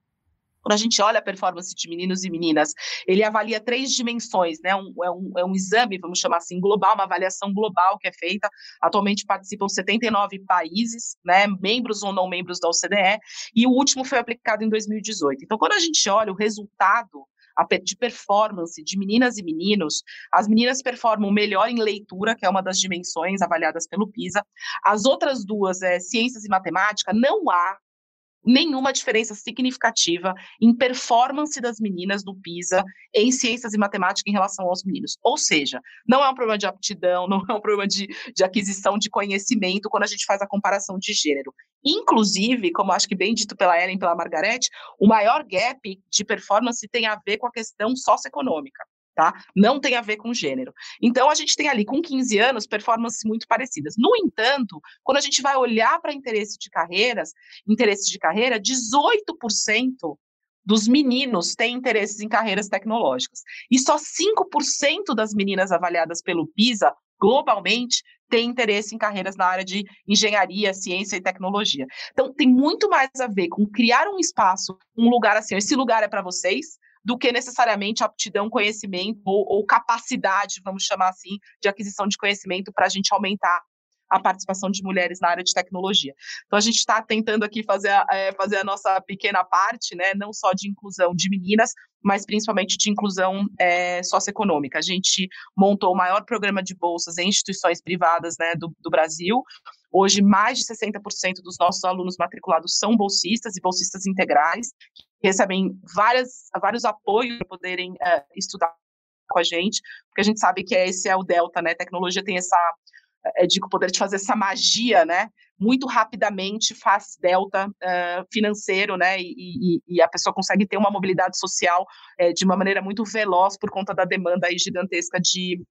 Quando a gente olha a performance de meninos e meninas, ele avalia três dimensões, né? Um, é, um, é um exame, vamos chamar assim, global, uma avaliação global que é feita. Atualmente participam 79 países, né? Membros ou não membros da OCDE, e o último foi aplicado em 2018. Então, quando a gente olha o resultado de performance de meninas e meninos, as meninas performam melhor em leitura, que é uma das dimensões avaliadas pelo PISA. As outras duas, é, ciências e matemática, não há nenhuma diferença significativa em performance das meninas no PISA em ciências e matemática em relação aos meninos. Ou seja, não é um problema de aptidão, não é um problema de, de aquisição de conhecimento quando a gente faz a comparação de gênero. Inclusive, como acho que bem dito pela Ellen e pela Margarete, o maior gap de performance tem a ver com a questão socioeconômica tá? Não tem a ver com gênero. Então, a gente tem ali, com 15 anos, performances muito parecidas. No entanto, quando a gente vai olhar para interesse de carreiras, interesse de carreira, 18% dos meninos têm interesses em carreiras tecnológicas. E só 5% das meninas avaliadas pelo PISA, globalmente, têm interesse em carreiras na área de engenharia, ciência e tecnologia. Então, tem muito mais a ver com criar um espaço, um lugar assim, esse lugar é para vocês, do que necessariamente aptidão, conhecimento ou, ou capacidade, vamos chamar assim, de aquisição de conhecimento para a gente aumentar a participação de mulheres na área de tecnologia. Então, a gente está tentando aqui fazer a, é, fazer a nossa pequena parte, né, não só de inclusão de meninas, mas principalmente de inclusão é, socioeconômica. A gente montou o maior programa de bolsas em instituições privadas né, do, do Brasil. Hoje, mais de 60% dos nossos alunos matriculados são bolsistas e bolsistas integrais, recebem várias, vários apoios para poderem é, estudar com a gente, porque a gente sabe que esse é o delta, né? A tecnologia tem essa é, de poder de fazer essa magia, né? Muito rapidamente faz delta uh, financeiro, né? E, e, e, a pessoa consegue ter uma mobilidade social é, de uma maneira muito veloz por conta da demanda aí gigantesca de,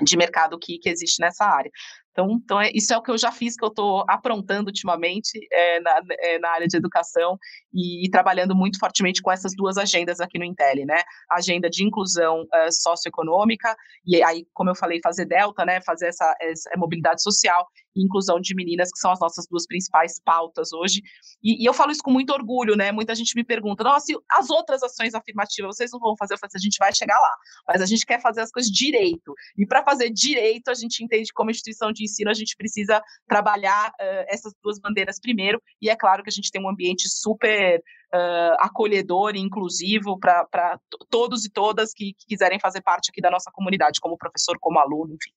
de mercado que, que existe nessa área. Então, então é, isso é o que eu já fiz, que eu estou aprontando ultimamente é, na, é, na área de educação e, e, trabalhando muito fortemente com essas duas agendas aqui no Intel, né? A agenda de inclusão uh, socioeconômica, e aí, como eu falei, fazer delta, né? Fazer essa, essa mobilidade social e inclusão de meninas, que são as nossas duas principais pautas hoje. E, e, eu falo isso com muito orgulho, né? Muita gente me pergunta, nossa, as outras ações afirmativas, vocês não vão fazer? Assim, a gente vai chegar lá, mas a gente quer fazer as coisas direito. E para fazer direito, a gente entende como instituição de ensino, a gente precisa trabalhar uh, essas duas bandeiras primeiro, e é claro que a gente tem um ambiente super uh, acolhedor e inclusivo para todos e todas que, que quiserem fazer parte aqui da nossa comunidade, como professor, como aluno, enfim.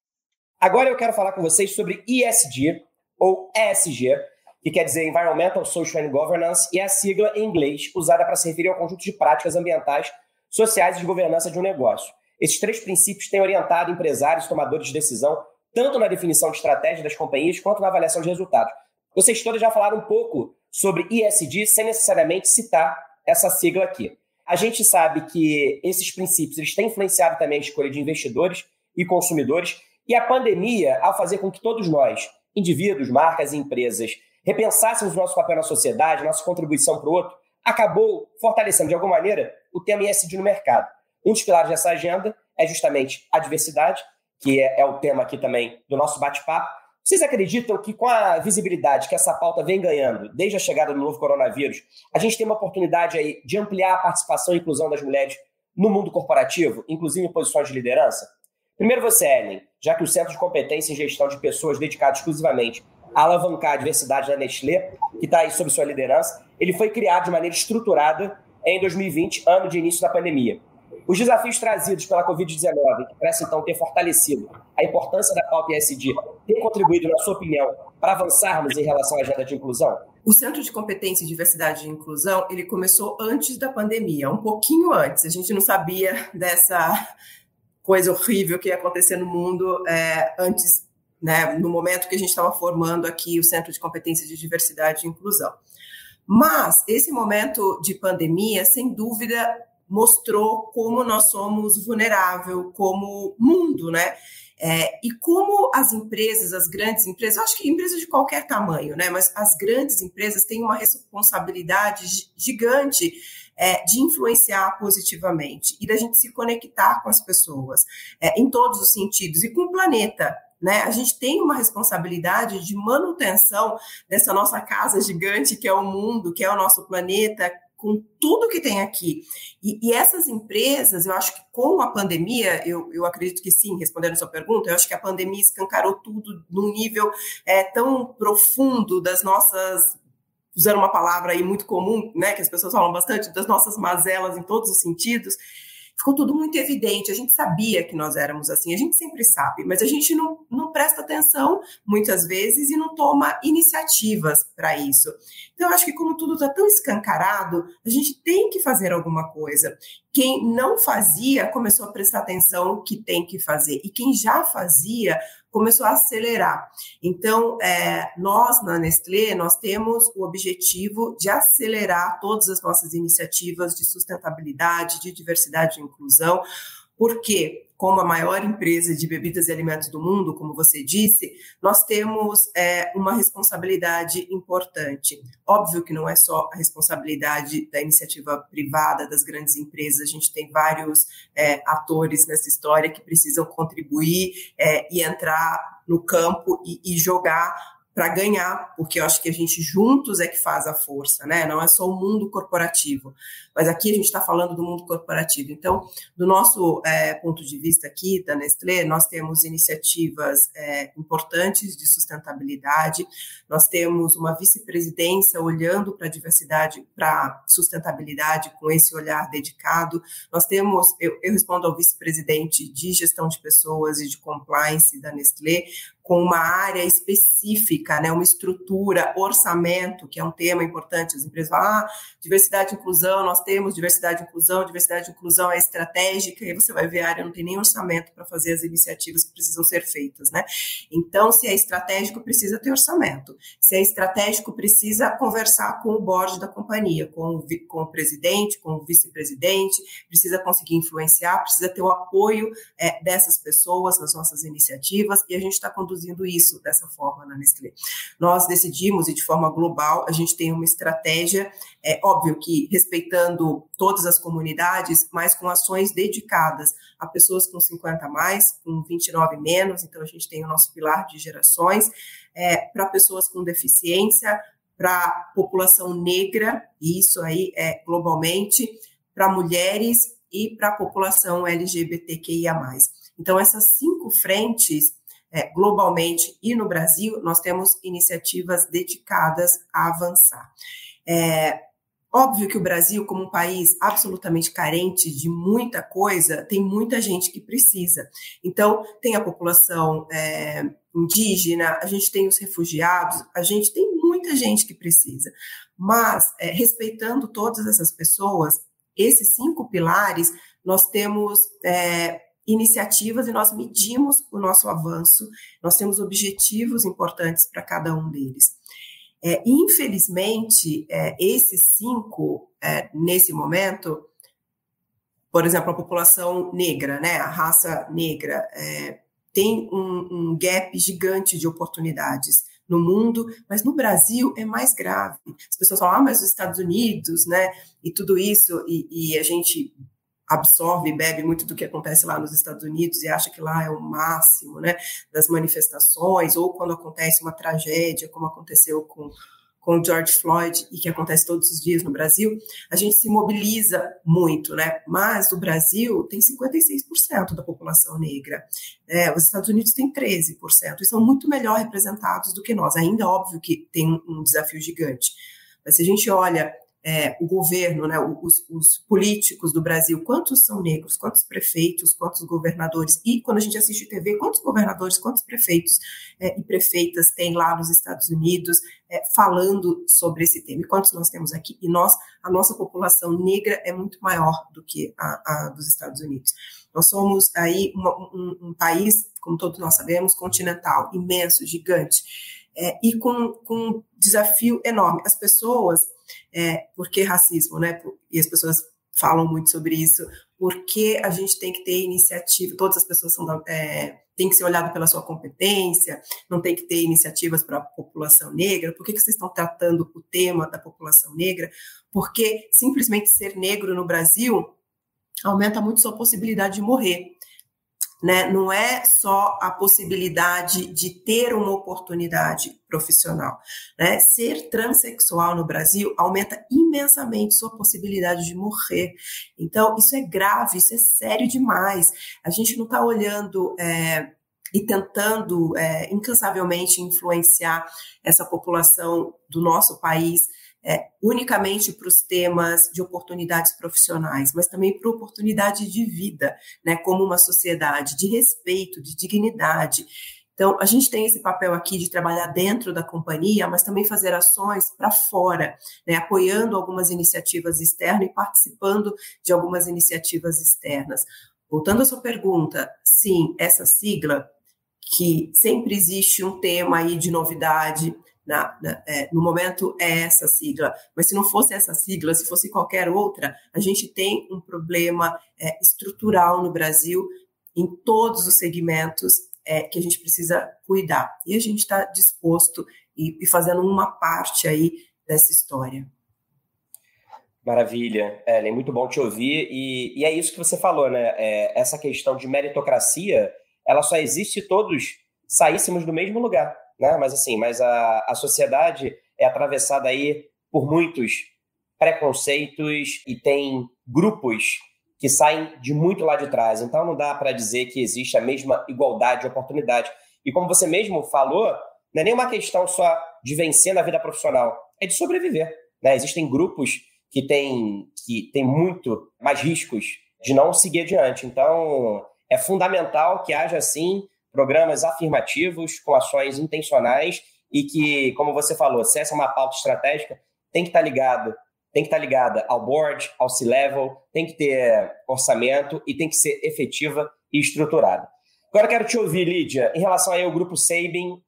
Agora eu quero falar com vocês sobre ESG, ou ESG, que quer dizer Environmental, Social and Governance, e é a sigla em inglês usada para se referir ao conjunto de práticas ambientais, sociais e de governança de um negócio. Esses três princípios têm orientado empresários tomadores de decisão tanto na definição de estratégia das companhias quanto na avaliação de resultados. Vocês todos já falaram um pouco sobre ESG sem necessariamente citar essa sigla aqui. A gente sabe que esses princípios eles têm influenciado também a escolha de investidores e consumidores, e a pandemia, ao fazer com que todos nós, indivíduos, marcas e empresas, repensássemos nosso papel na sociedade, nossa contribuição para o outro, acabou fortalecendo de alguma maneira o tema ESG no mercado. Um dos pilares dessa agenda é justamente a diversidade, que é, é o tema aqui também do nosso bate-papo. Vocês acreditam que com a visibilidade que essa pauta vem ganhando desde a chegada do novo coronavírus, a gente tem uma oportunidade aí de ampliar a participação e inclusão das mulheres no mundo corporativo, inclusive em posições de liderança? Primeiro você, Ellen, já que o Centro de Competência em Gestão de Pessoas dedicado exclusivamente a alavancar a diversidade da Nestlé, que está aí sob sua liderança, ele foi criado de maneira estruturada em 2020, ano de início da pandemia. Os desafios trazidos pela Covid-19, que parece então ter fortalecido a importância da pauta ESG, têm contribuído, na sua opinião, para avançarmos em relação à agenda de inclusão?
O Centro de Competência, Diversidade e Inclusão, ele começou antes da pandemia, um pouquinho antes. A gente não sabia dessa coisa horrível que ia acontecer no mundo é, antes, né, no momento que a gente estava formando aqui o Centro de Competência de Diversidade e Inclusão. Mas esse momento de pandemia, sem dúvida, mostrou como nós somos vulnerável como mundo, né? É, e como as empresas, as grandes empresas, eu acho que empresas de qualquer tamanho, né? Mas as grandes empresas têm uma responsabilidade gigante é, de influenciar positivamente e da gente se conectar com as pessoas é, em todos os sentidos e com o planeta. Né? A gente tem uma responsabilidade de manutenção dessa nossa casa gigante que é o mundo, que é o nosso planeta, com tudo que tem aqui. E, e, essas empresas, eu acho que com a pandemia, eu, eu acredito que sim, respondendo a sua pergunta, eu acho que a pandemia escancarou tudo num nível é, tão profundo das nossas. Usando uma palavra aí muito comum, né, que as pessoas falam bastante, das nossas mazelas em todos os sentidos, ficou tudo muito evidente. A gente sabia que nós éramos assim, a gente sempre sabe, mas a gente não, não presta atenção muitas vezes e não toma iniciativas para isso. Então, eu acho que como tudo está tão escancarado, a gente tem que fazer alguma coisa. Quem não fazia começou a prestar atenção que tem que fazer, e quem já fazia começou a acelerar. Então, é, nós na Nestlé, nós temos o objetivo de acelerar todas as nossas iniciativas de sustentabilidade, de diversidade e inclusão, Porque como a maior empresa de bebidas e alimentos do mundo, como você disse, nós temos é, uma responsabilidade importante. Óbvio que não é só a responsabilidade da iniciativa privada, das grandes empresas, a gente tem vários é, atores nessa história que precisam contribuir é, e entrar no campo e, e jogar para ganhar, porque eu acho que a gente juntos é que faz a força, né? Não é só o mundo corporativo, mas aqui a gente está falando do mundo corporativo. Então, do nosso é, ponto de vista aqui da Nestlé, nós temos iniciativas é, importantes de sustentabilidade, nós temos uma vice-presidência olhando para a diversidade, para sustentabilidade com esse olhar dedicado. Nós temos, eu, eu respondo ao vice-presidente de gestão de pessoas e de compliance da Nestlé, com uma área específica, né, uma estrutura, orçamento, que é um tema importante. As empresas falam, ah, diversidade e inclusão, nós temos diversidade e inclusão, diversidade e inclusão é estratégica, e você vai ver a área não tem nem orçamento para fazer as iniciativas que precisam ser feitas, né? Então, se é estratégico, precisa ter orçamento. Se é estratégico, precisa conversar com o board da companhia, com o, com o presidente, com o vice-presidente, precisa conseguir influenciar, precisa ter o apoio é, dessas pessoas nas nossas iniciativas, e a gente está conduzindo conduzindo isso dessa forma na Nestlé. Nós decidimos, e de forma global, a gente tem uma estratégia, é óbvio que respeitando todas as comunidades, mas com ações dedicadas a pessoas com 50 a mais, com 29 menos, então a gente tem o nosso pilar de gerações, é, para pessoas com deficiência, para população negra, e isso aí é globalmente, para mulheres e para a população LGBTQIA+. Então, essas cinco frentes é, globalmente e no Brasil, nós temos iniciativas dedicadas a avançar. É, Óbvio que o Brasil, como um país absolutamente carente de muita coisa, tem muita gente que precisa. Então, tem a população é, indígena, a gente tem os refugiados, a gente tem muita gente que precisa. Mas, é, respeitando todas essas pessoas, esses cinco pilares, nós temos é, iniciativas e nós medimos o nosso avanço, nós temos objetivos importantes para cada um deles. É, infelizmente, é, esses cinco, é, nesse momento, por exemplo, a população negra, né, a raça negra, é, tem um, um gap gigante de oportunidades no mundo, mas no Brasil é mais grave. As pessoas falam, ah, mas os Estados Unidos, né, e tudo isso, e, e a gente absorve e bebe muito do que acontece lá nos Estados Unidos e acha que lá é o máximo, né, das manifestações, ou quando acontece uma tragédia, como aconteceu com com George Floyd e que acontece todos os dias no Brasil, a gente se mobiliza muito, né? Mas o Brasil tem 56% da população negra, é, os Estados Unidos têm 13%, e são muito melhor representados do que nós. Ainda óbvio que tem um desafio gigante. Mas se a gente olha é, o governo, né, os, os, políticos do Brasil, quantos são negros, quantos prefeitos, quantos governadores, e quando a gente assiste TV, quantos governadores, quantos prefeitos é, e prefeitas tem lá nos Estados Unidos é, falando sobre esse tema, e quantos nós temos aqui, e nós, a nossa população negra é muito maior do que a, a dos Estados Unidos. Nós somos aí uma, um, um país, como todos nós sabemos, continental, imenso, gigante, é, e com, com um desafio enorme. As pessoas é, por que racismo, né? E as pessoas falam muito sobre isso, porque a gente tem que ter iniciativa, todas as pessoas são é, que ser olhado pela sua competência, não tem que ter iniciativas para a população negra. Por que, que vocês estão tratando o tema da população negra? Porque simplesmente ser negro no Brasil aumenta muito sua possibilidade de morrer né? Não é só a possibilidade de ter uma oportunidade profissional, né? Ser transexual no Brasil aumenta imensamente sua possibilidade de morrer. Então, isso é grave, isso é sério demais. A gente não está olhando. É, e tentando é, incansavelmente influenciar essa população do nosso país é, unicamente para os temas de oportunidades profissionais, mas também para oportunidade de vida, né, como uma sociedade de respeito, de dignidade. Então, a gente tem esse papel aqui de trabalhar dentro da companhia, mas também fazer ações para fora, né, apoiando algumas iniciativas externas e participando de algumas iniciativas externas. Voltando à sua pergunta, sim, essa sigla, que sempre existe um tema aí de novidade, na, na, é, no momento é essa sigla, mas se não fosse essa sigla, se fosse qualquer outra, a gente tem um problema é, estrutural no Brasil em todos os segmentos é, que a gente precisa cuidar. E a gente está disposto e, e, fazendo uma parte aí dessa história.
Maravilha, Ellen, muito bom te ouvir. E, e é isso que você falou, né? É, essa questão de meritocracia, ela só existe se todos saíssemos do mesmo lugar né? Mas assim, mas a, a sociedade é atravessada aí por muitos preconceitos e tem grupos que saem de muito lá de trás. Então não dá para dizer que existe a mesma igualdade de oportunidade. E como você mesmo falou, não é nem uma questão só de vencer na vida profissional, é de sobreviver. Né? Existem grupos que têm que tem muito mais riscos de não seguir adiante. Então é fundamental que haja assim programas afirmativos, com ações intencionais e que, como você falou, se essa é uma pauta estratégica, tem que estar ligado, tem que estar ligada ao board, ao C-level, tem que ter orçamento e tem que ser efetiva e estruturada. Agora quero te ouvir, Lídia, em relação ao grupo Sabin,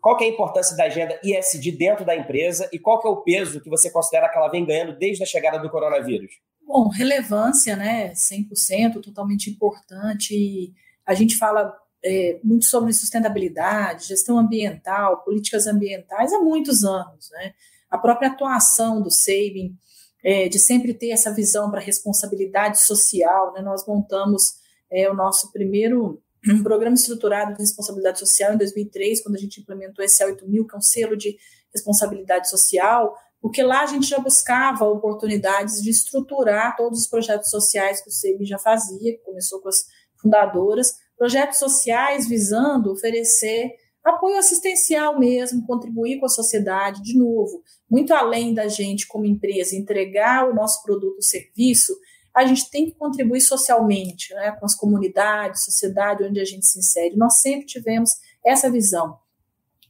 qual é a importância da agenda ISD dentro da empresa e qual é o peso que você considera que ela vem ganhando desde a chegada do coronavírus?
Bom, relevância, né? 100%, totalmente importante. A gente fala é, muito sobre sustentabilidade, gestão ambiental, políticas ambientais há muitos anos. Né? A própria atuação do SEIBIN, é, de sempre ter essa visão para responsabilidade social. Né? Nós montamos é, o nosso primeiro programa estruturado de responsabilidade social em 2003, quando a gente implementou esse A8000, que é um selo de responsabilidade social, porque lá a gente já buscava oportunidades de estruturar todos os projetos sociais que o SEIBIN já fazia, começou com as fundadoras, projetos sociais visando oferecer apoio assistencial mesmo, contribuir com a sociedade, de novo, muito além da gente, como empresa, entregar o nosso produto ou serviço, a gente tem que contribuir socialmente, né, com as comunidades, sociedade onde a gente se insere. Nós sempre tivemos essa visão.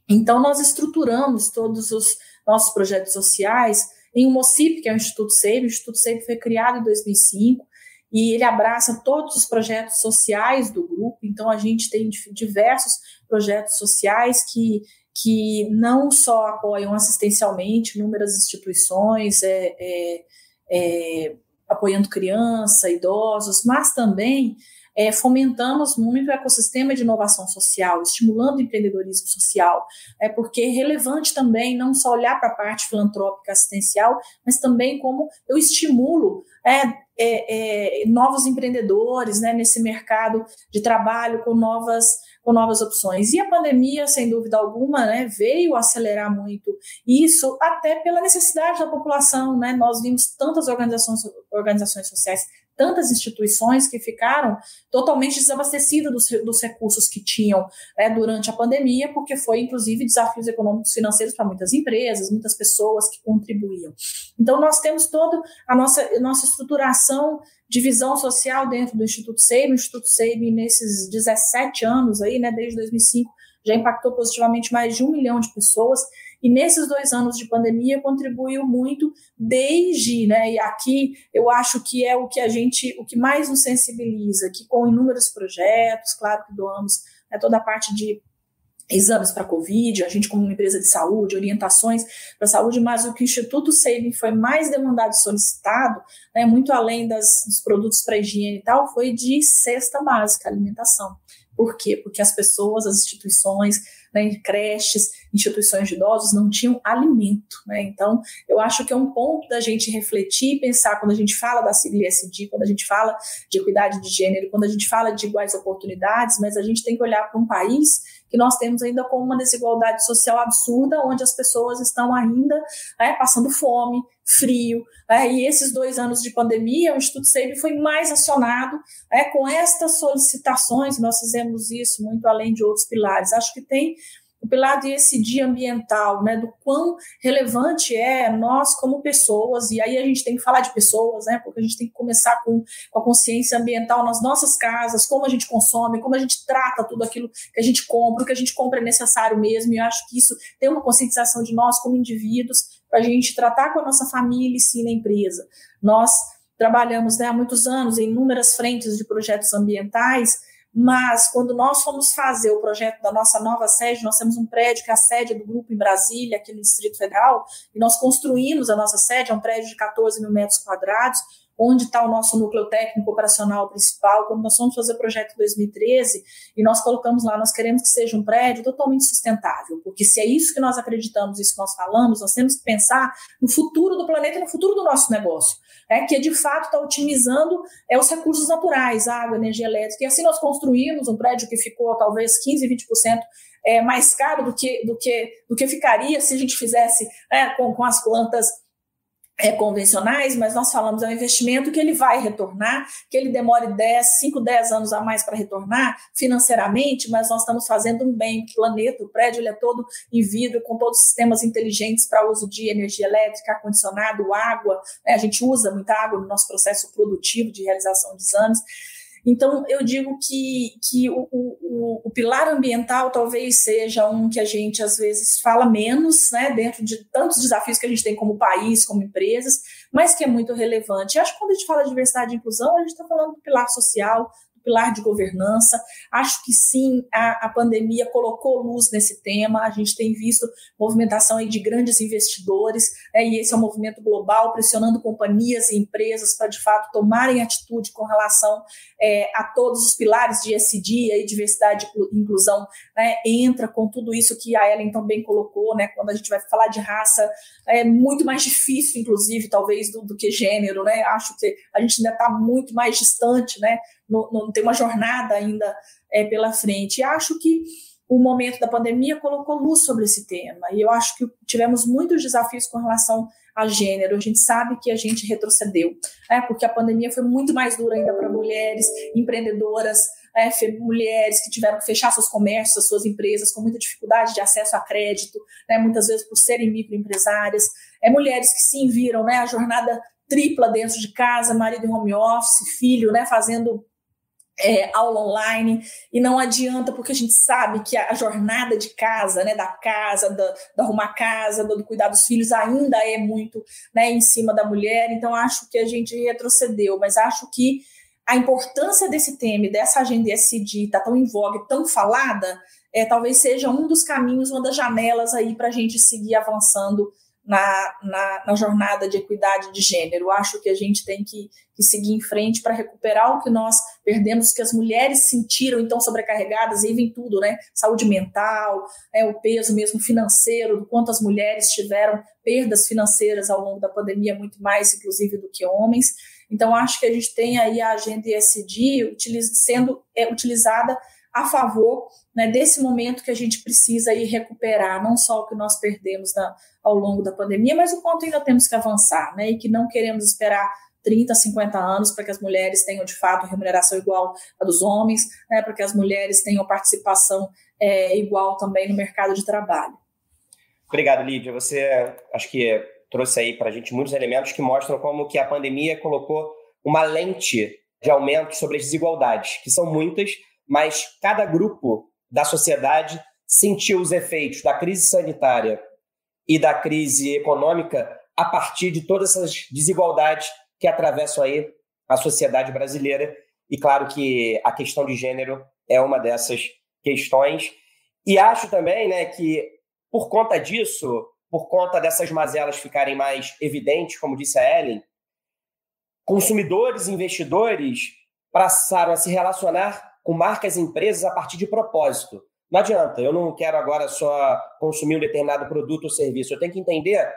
Então, nós estruturamos todos os nossos projetos sociais em um MOCIP, que é o Instituto SEIB. O Instituto SEIB foi criado em 2005, e ele abraça todos os projetos sociais do grupo. Então, a gente tem diversos projetos sociais que, que não só apoiam assistencialmente inúmeras instituições, é, é, é, apoiando criança, idosos, mas também é, fomentamos muito o ecossistema de inovação social, estimulando o empreendedorismo social, é porque é relevante também não só olhar para a parte filantrópica assistencial, mas também como eu estimulo é, é, é, novos empreendedores né, nesse mercado de trabalho com novas, com novas opções. E a pandemia, sem dúvida alguma, né, veio acelerar muito isso, até pela necessidade da população. Né? Nós vimos tantas organizações, organizações sociais tantas instituições que ficaram totalmente desabastecidas dos, dos recursos que tinham né, durante a pandemia, porque foi, inclusive, desafios econômicos financeiros para muitas empresas, muitas pessoas que contribuíam. Então, nós temos toda a nossa, nossa estruturação de visão social dentro do Instituto SEIB. O Instituto SEIB, nesses 17 anos aí, né, desde 2005, já impactou positivamente mais de um milhão de pessoas e nesses dois anos de pandemia contribuiu muito desde, né, e aqui eu acho que é o que a gente, o que mais nos sensibiliza, que com inúmeros projetos, claro que doamos né, toda a parte de exames para Covid, a gente como uma empresa de saúde, orientações para saúde, mas o que o Instituto Saving foi mais demandado e solicitado, né, muito além das, dos produtos para higiene e tal, foi de cesta básica, alimentação. Por quê? Porque as pessoas, as instituições, né, creches, instituições de idosos não tinham alimento. Né? Então, eu acho que é um ponto da gente refletir e pensar quando a gente fala da sigla ESG, quando a gente fala de equidade de gênero, quando a gente fala de iguais oportunidades, mas a gente tem que olhar para um país que nós temos ainda com uma desigualdade social absurda, onde as pessoas estão ainda né, passando fome, frio. Né, e esses dois anos de pandemia, o Instituto SEIB foi mais acionado né, com estas solicitações, nós fizemos isso muito além de outros pilares. Acho que tem o pilar desse dia ambiental, né, do quão relevante é nós como pessoas, e aí a gente tem que falar de pessoas, né, porque a gente tem que começar com, com a consciência ambiental nas nossas casas, como a gente consome, como a gente trata tudo aquilo que a gente compra, o que a gente compra é necessário mesmo, e eu acho que isso tem uma conscientização de nós como indivíduos, para a gente tratar com a nossa família e sim na empresa. Nós trabalhamos né, há muitos anos em inúmeras frentes de projetos ambientais, mas quando nós fomos fazer o projeto da nossa nova sede, nós temos um prédio que é a sede do grupo em Brasília, aqui no Distrito Federal, e nós construímos a nossa sede, é um prédio de 14 mil metros quadrados, onde está o nosso núcleo técnico operacional principal. Quando nós fomos fazer o projeto em 2013, e nós colocamos lá, nós queremos que seja um prédio totalmente sustentável, porque se é isso que nós acreditamos, isso que nós falamos, nós temos que pensar no futuro do planeta e no futuro do nosso negócio, é que de fato está otimizando é, os recursos naturais, água, energia elétrica, e assim nós construímos um prédio que ficou talvez 15, 20% é, mais caro do que, do, que, do que ficaria se a gente fizesse é, com, com as plantas é, convencionais, mas nós falamos é um investimento que ele vai retornar, que ele demore 10, 5, 10 anos a mais para retornar financeiramente, mas nós estamos fazendo um bem o planeta, o prédio ele é todo em vidro, com todos os sistemas inteligentes para uso de energia elétrica, ar-condicionado, água, né? a gente usa muita água no nosso processo produtivo de realização de exames, então, eu digo que, que o, o, o, pilar ambiental talvez seja um que a gente, às vezes, fala menos, né, dentro de tantos desafios que a gente tem como país, como empresas, mas que é muito relevante. acho que quando a gente fala de diversidade e inclusão, a gente está falando do pilar social, pilar de governança. Acho que sim, a, a pandemia colocou luz nesse tema. A gente tem visto movimentação aí de grandes investidores, né, e esse é um movimento global, pressionando companhias e empresas para, de fato, tomarem atitude com relação é, a todos os pilares de SD, aí, diversidade e inclusão, né, entra com tudo isso que a Ellen também colocou, né, quando a gente vai falar de raça, é muito mais difícil, inclusive, talvez, do, do que gênero, né, acho que a gente ainda está muito mais distante, né, não, não tem uma jornada ainda é, pela frente. E acho que o momento da pandemia colocou luz sobre esse tema. E eu acho que tivemos muitos desafios com relação a gênero. A gente sabe que a gente retrocedeu, né? porque a pandemia foi muito mais dura ainda para mulheres empreendedoras, é, mulheres que tiveram que fechar seus comércios, suas empresas, com muita dificuldade de acesso a crédito, né? muitas vezes por serem microempresárias. É, mulheres que sim viram né? a jornada tripla dentro de casa, marido em home office, filho né? fazendo é, aula online e não adianta porque a gente sabe que a jornada de casa, né, da casa, da, da arrumar casa, do, do cuidar dos filhos ainda é muito né, em cima da mulher. Então acho que a gente retrocedeu, mas acho que a importância desse tema, dessa agenda SD, está tão em voga, tão falada, é, talvez seja um dos caminhos, uma das janelas aí para a gente seguir avançando na, na, na, jornada de equidade de gênero. Acho que a gente tem que, que seguir em frente para recuperar o que nós perdemos, que as mulheres sentiram então sobrecarregadas, e aí vem tudo, né? Saúde mental, é, o peso mesmo financeiro, do quanto as mulheres tiveram perdas financeiras ao longo da pandemia, muito mais, inclusive, do que homens. Então, acho que a gente tem aí a agenda ESG sendo é, utilizada a favor né, desse momento que a gente precisa ir recuperar, não só o que nós perdemos na, ao longo da pandemia, mas o quanto ainda temos que avançar, né, e que não queremos esperar 30, 50 anos para que as mulheres tenham, de fato, remuneração igual à dos homens, né, para que as mulheres tenham participação é, igual também no mercado de trabalho.
Obrigado, Lídia. Você, acho que trouxe aí para a gente muitos elementos que mostram como que a pandemia colocou uma lente de aumento sobre as desigualdades, que são muitas, mas cada grupo da sociedade sentiu os efeitos da crise sanitária e da crise econômica a partir de todas essas desigualdades que atravessam aí a sociedade brasileira. E claro que a questão de gênero é uma dessas questões. E acho também né, que, por conta disso, por conta dessas mazelas ficarem mais evidentes, como disse a Ellen, consumidores e investidores passaram a se relacionar com marcas e empresas a partir de propósito. Não adianta, eu não quero agora só consumir um determinado produto ou serviço. Eu tenho que entender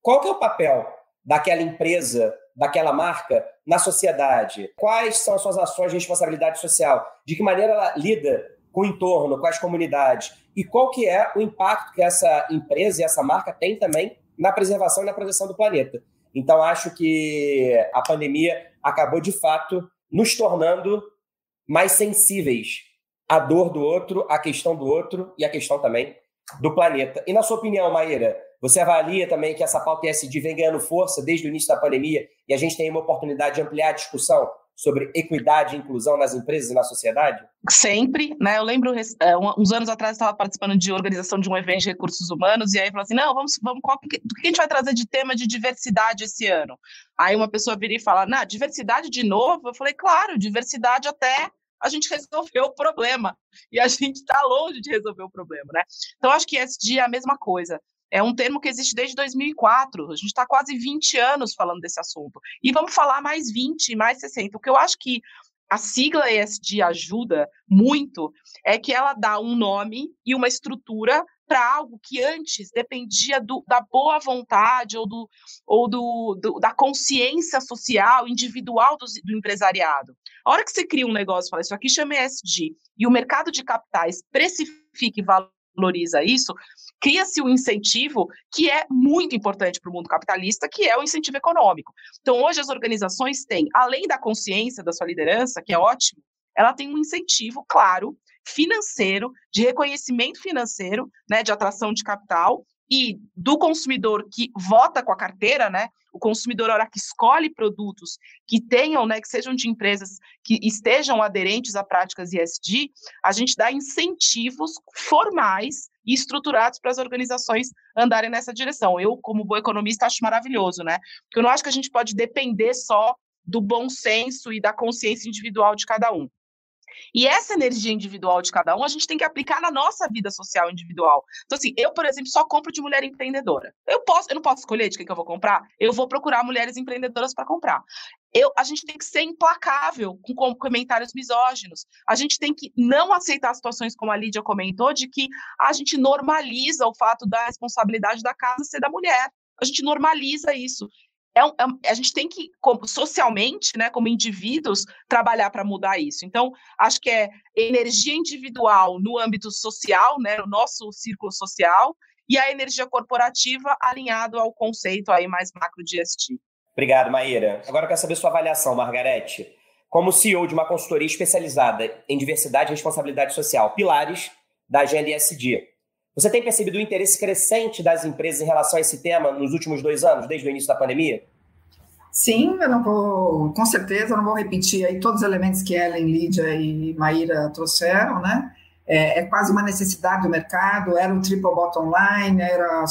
qual que é o papel daquela empresa, daquela marca na sociedade. Quais são as suas ações de responsabilidade social? De que maneira ela lida com o entorno, com as comunidades? E qual que é o impacto que essa empresa e essa marca tem também na preservação e na proteção do planeta? Então, acho que a pandemia acabou, de fato, nos tornando mais sensíveis à dor do outro, à questão do outro e à questão também do planeta. E na sua opinião, Maíra, você avalia também que essa pauta ESG vem ganhando força desde o início da pandemia e a gente tem uma oportunidade de ampliar a discussão sobre equidade e inclusão nas empresas e na sociedade?
Sempre, né? Eu lembro, é, uns anos atrás, estava participando de organização de um evento de recursos humanos, e aí falou assim: não, vamos, vamos qual, do que a gente vai trazer de tema de diversidade esse ano? Aí uma pessoa viria e fala: não, diversidade de novo? Eu falei, claro, diversidade até a gente resolveu o problema. E a gente está longe de resolver o problema, né? Então, acho que ESG é a mesma coisa. É um termo que existe desde 2004. A gente está quase 20 anos falando desse assunto. E vamos falar mais 20, mais 60. O que eu acho que a sigla ESG ajuda muito é que ela dá um nome e uma estrutura para algo que antes dependia do, da boa vontade ou, do, ou do, do da consciência social, individual do, do, empresariado. A hora que você cria um negócio e fala, isso aqui chama ESG, e o mercado de capitais precifica e valoriza isso, cria-se um incentivo que é muito importante para o mundo capitalista, que é o incentivo econômico. Então, hoje as organizações têm, além da consciência da sua liderança, que é ótimo, ela tem um incentivo, claro, financeiro, de reconhecimento financeiro, né, de atração de capital, e do consumidor que vota com a carteira, né? O consumidor, a hora que escolhe produtos que tenham, né, que sejam de empresas que estejam aderentes a práticas ISD, a gente dá incentivos formais e estruturados para as organizações andarem nessa direção. Eu, como boa economista, acho maravilhoso, né? Porque eu não acho que a gente pode depender só do bom senso e da consciência individual de cada um. E essa energia individual de cada um, a gente tem que aplicar na nossa vida social individual. Então, assim, eu, por exemplo, só compro de mulher empreendedora. Eu posso, eu não posso escolher de quem que eu vou comprar. Eu vou procurar mulheres empreendedoras para comprar. Eu, a gente tem que ser implacável com, com comentários misóginos. A gente tem que não aceitar situações como a Lídia comentou, de que a gente normaliza o fato da responsabilidade da casa ser da mulher. A gente normaliza isso é, um, é a gente tem que, como, socialmente, né, como indivíduos, trabalhar para mudar isso. Então, acho que é energia individual no âmbito social, né, no nosso círculo social, e a energia corporativa alinhado ao conceito aí mais macro de ESG.
Obrigado, Maíra. Agora eu quero saber sua avaliação, Margarete. Como CEO de uma consultoria especializada em diversidade e responsabilidade social, pilares da agenda ESG. Você tem percebido o interesse crescente das empresas em relação a esse tema nos últimos dois anos, desde o início da pandemia?
Sim, eu não vou, com certeza, eu não vou repetir aí todos os elementos que Ellen, Lídia e Maíra trouxeram, né? É, é, quase uma necessidade do mercado, era o triple bottom line, era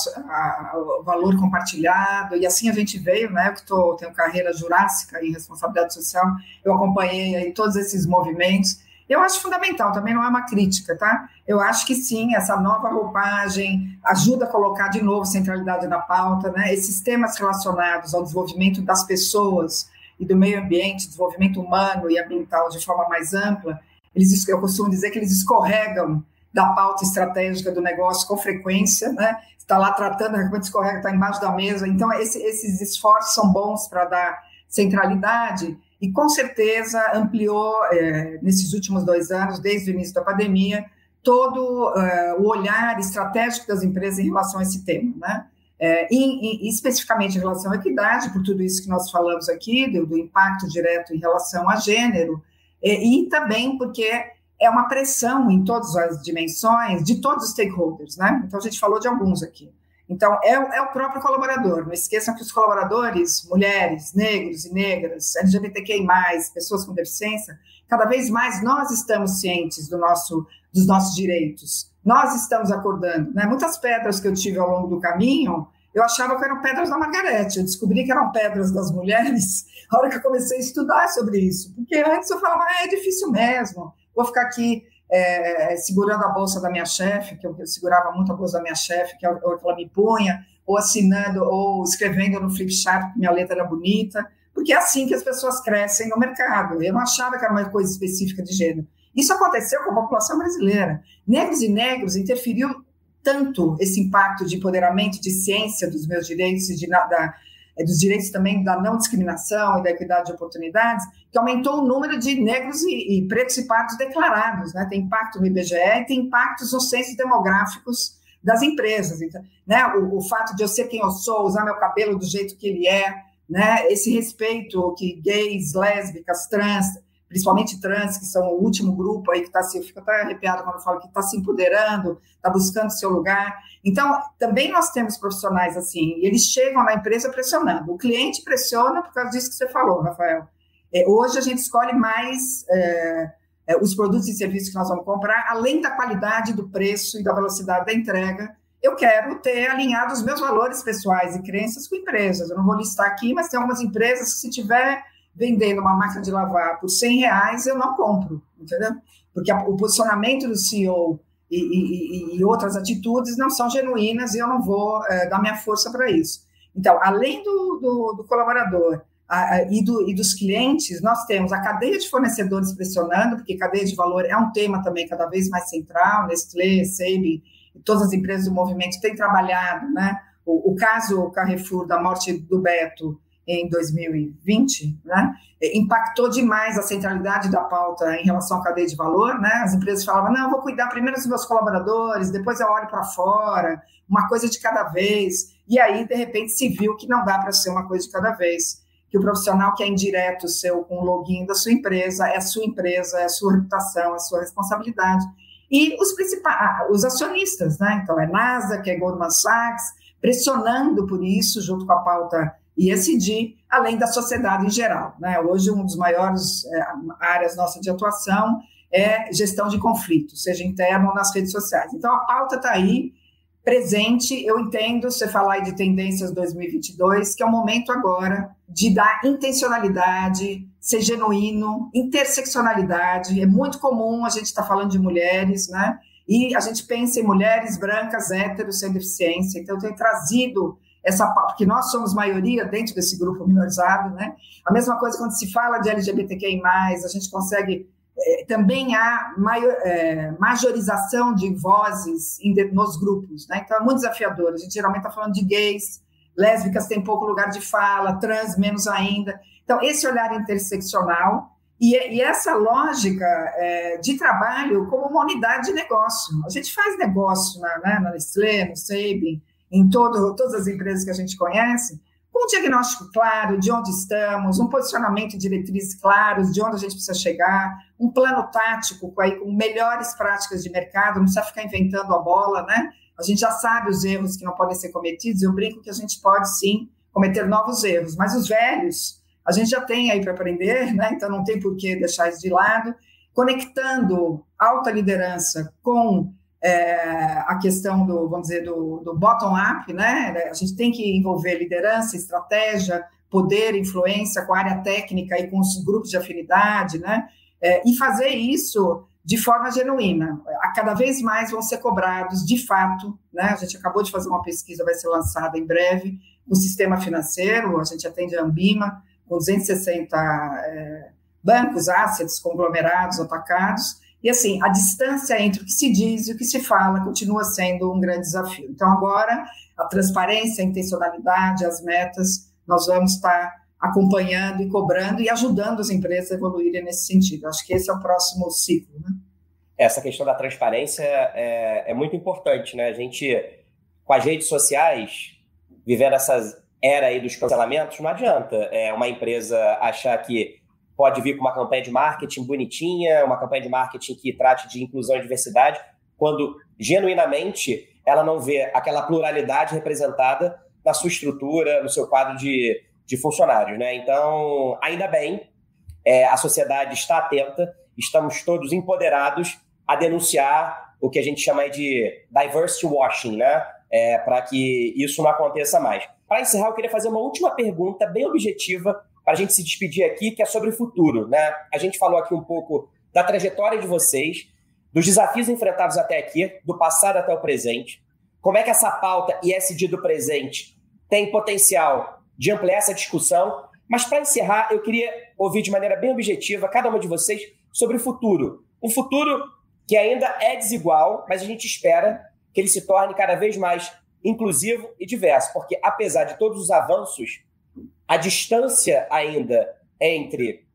o valor compartilhado, e assim a gente veio, né? Eu que tô, tenho carreira jurássica em responsabilidade social, eu acompanhei aí todos esses movimentos, eu acho fundamental, também não é uma crítica, tá? Eu acho que sim, essa nova roupagem ajuda a colocar de novo centralidade na pauta, né? Esses temas relacionados ao desenvolvimento das pessoas e do meio ambiente, desenvolvimento humano e ambiental de forma mais ampla, eles, eu costumo dizer que eles escorregam da pauta estratégica do negócio com frequência, né? Está lá tratando, repente escorrega, está embaixo da mesa. Então, esse, esses esforços são bons para dar centralidade e com certeza ampliou é, nesses últimos dois anos, desde o início da pandemia, todo é, o olhar estratégico das empresas em relação a esse tema, né? É, e, e, especificamente em relação à equidade, por tudo isso que nós falamos aqui, do, do impacto direto em relação a gênero, é, e também porque é uma pressão em todas as dimensões de todos os stakeholders, né? Então a gente falou de alguns aqui. Então, é, é, o próprio colaborador. Não esqueçam que os colaboradores, mulheres, negros e negras, LGBTQI, pessoas com deficiência, cada vez mais nós estamos cientes do nosso, dos nossos direitos. Nós estamos acordando. Né? Muitas pedras que eu tive ao longo do caminho, eu achava que eram pedras da Margarete. Eu descobri que eram pedras das mulheres na hora que eu comecei a estudar sobre isso. Porque antes eu falava, ah, é difícil mesmo, vou ficar aqui é, segurando a bolsa da minha chefe, que eu, eu, segurava muito a bolsa da minha chefe, que, é que ela me punha, ou assinando, ou escrevendo no flip chart, porque minha letra era bonita, porque é assim que as pessoas crescem no mercado. Eu não achava que era uma coisa específica de gênero. Isso aconteceu com a população brasileira. Negros e negros interferiu tanto esse impacto de empoderamento, de ciência dos meus direitos e de, da, é, dos direitos também da não discriminação e da equidade de oportunidades, que aumentou o número de negros e, e pretos e pardos declarados, né? Tem impacto no IBGE e tem impactos nos censos demográficos das empresas, então, né? O, o, fato de eu ser quem eu sou, usar meu cabelo do jeito que ele é, né? Esse respeito que gays, lésbicas, trans principalmente trans, que são o último grupo aí que está se, eu fico até arrepiada quando falo que está se empoderando, está buscando seu lugar. Então, também nós temos profissionais assim, e eles chegam na empresa pressionando. O cliente pressiona por causa disso que você falou, Rafael. É, hoje a gente escolhe mais é, é, os produtos e serviços que nós vamos comprar, além da qualidade do preço e da velocidade da entrega. Eu quero ter alinhado os meus valores pessoais e crenças com empresas. Eu não vou listar aqui, mas tem algumas empresas que, se tiver vendendo uma máquina de lavar por 100 reais, eu não compro, entendeu? Porque a, o posicionamento do CEO e, e, e, outras atitudes não são genuínas e eu não vou é, dar minha força para isso. Então, além do, do, do colaborador a, a, e, do, e, dos clientes, nós temos a cadeia de fornecedores pressionando, porque cadeia de valor é um tema também cada vez mais central, Nestlé, Seib, todas as empresas do movimento têm trabalhado, né? O, o caso Carrefour da morte do Beto em 2020, né, impactou demais a centralidade da pauta em relação à cadeia de valor, né? As empresas falavam: "Não, vou cuidar primeiro dos meus colaboradores, depois eu olho para fora, uma coisa de cada vez". E aí, de repente, se viu que não dá para ser uma coisa de cada vez, que o profissional que é indireto seu com o login da sua empresa é a sua empresa, é a sua reputação, é a sua responsabilidade. E os principais, ah, os acionistas, né? Então é NASA, que é Goldman Sachs, pressionando por isso junto com a pauta ESG, além da sociedade em geral. Né? Hoje, uma das maiores é, áreas nossa de atuação é gestão de conflitos, seja interno ou nas redes sociais. Então, a pauta está aí, presente. Eu entendo você falar de tendências 2022, que é o momento agora de dar intencionalidade, ser genuíno, interseccionalidade. É muito comum a gente estar tá falando de mulheres, né? E a gente pensa em mulheres brancas, héteros, sem deficiência. Então, eu tenho trazido essa porque nós somos maioria dentro desse grupo minorizado, né? A mesma coisa quando se fala de LGBTQI+, a gente consegue é, também há maior, é, majorização de vozes em, nos grupos, né? Então é muito desafiador. A gente geralmente está falando de gays, lésbicas têm pouco lugar de fala, trans menos ainda. Então esse olhar interseccional e, e essa lógica é, de trabalho como uma unidade de negócio. A gente faz negócio na, né, na Nestlé, no Sabin, em todo, todas as empresas que a gente conhece, com um diagnóstico claro de onde estamos, um posicionamento de diretrizes claros de onde a gente precisa chegar, um plano tático com, aí, com melhores práticas de mercado, não precisa ficar inventando a bola, né? A gente já sabe os erros que não podem ser cometidos, eu brinco que a gente pode sim cometer novos erros, mas os velhos a gente já tem aí para aprender, né? Então não tem por que deixar isso de lado, conectando alta liderança com é, a questão do, vamos dizer, do, do bottom-up, né? A gente tem que envolver liderança, estratégia, poder, influência com a área técnica e com os grupos de afinidade, né? É, e fazer isso de forma genuína. Cada vez mais vão ser cobrados, de fato, né? A gente acabou de fazer uma pesquisa, vai ser lançada em breve, no sistema financeiro, a gente atende a Ambima, com 260 é, bancos, assets, conglomerados, atacados, e assim, a distância entre o que se diz e o que se fala continua sendo um grande desafio. Então, agora, a transparência, a intencionalidade, as metas, nós vamos estar acompanhando e cobrando e ajudando as empresas a evoluírem nesse sentido. Acho que esse é o próximo ciclo. Né?
Essa questão da transparência é, é muito importante, né? A gente, com as redes sociais, vivendo essa era aí dos cancelamentos, não adianta é, uma empresa achar que pode vir com uma campanha de marketing bonitinha, uma campanha de marketing que trate de inclusão e diversidade, quando genuinamente ela não vê aquela pluralidade representada na sua estrutura, no seu quadro de, de funcionários. Né? Então, ainda bem, é, a sociedade está atenta, estamos todos empoderados a denunciar o que a gente chama de diversity washing, né? É, para que isso não aconteça mais. Para encerrar, eu queria fazer uma última pergunta bem objetiva para a gente se despedir aqui, que é sobre o futuro. Né? A gente falou aqui um pouco da trajetória de vocês, dos desafios enfrentados até aqui, do passado até o presente. Como é que essa pauta ISD do presente tem potencial de ampliar essa discussão? Mas para encerrar, eu queria ouvir de maneira bem objetiva cada uma de vocês sobre o futuro. Um futuro que ainda é desigual, mas a gente espera que ele se torne cada vez mais inclusivo e diverso, porque apesar de todos os avanços a distância ainda entre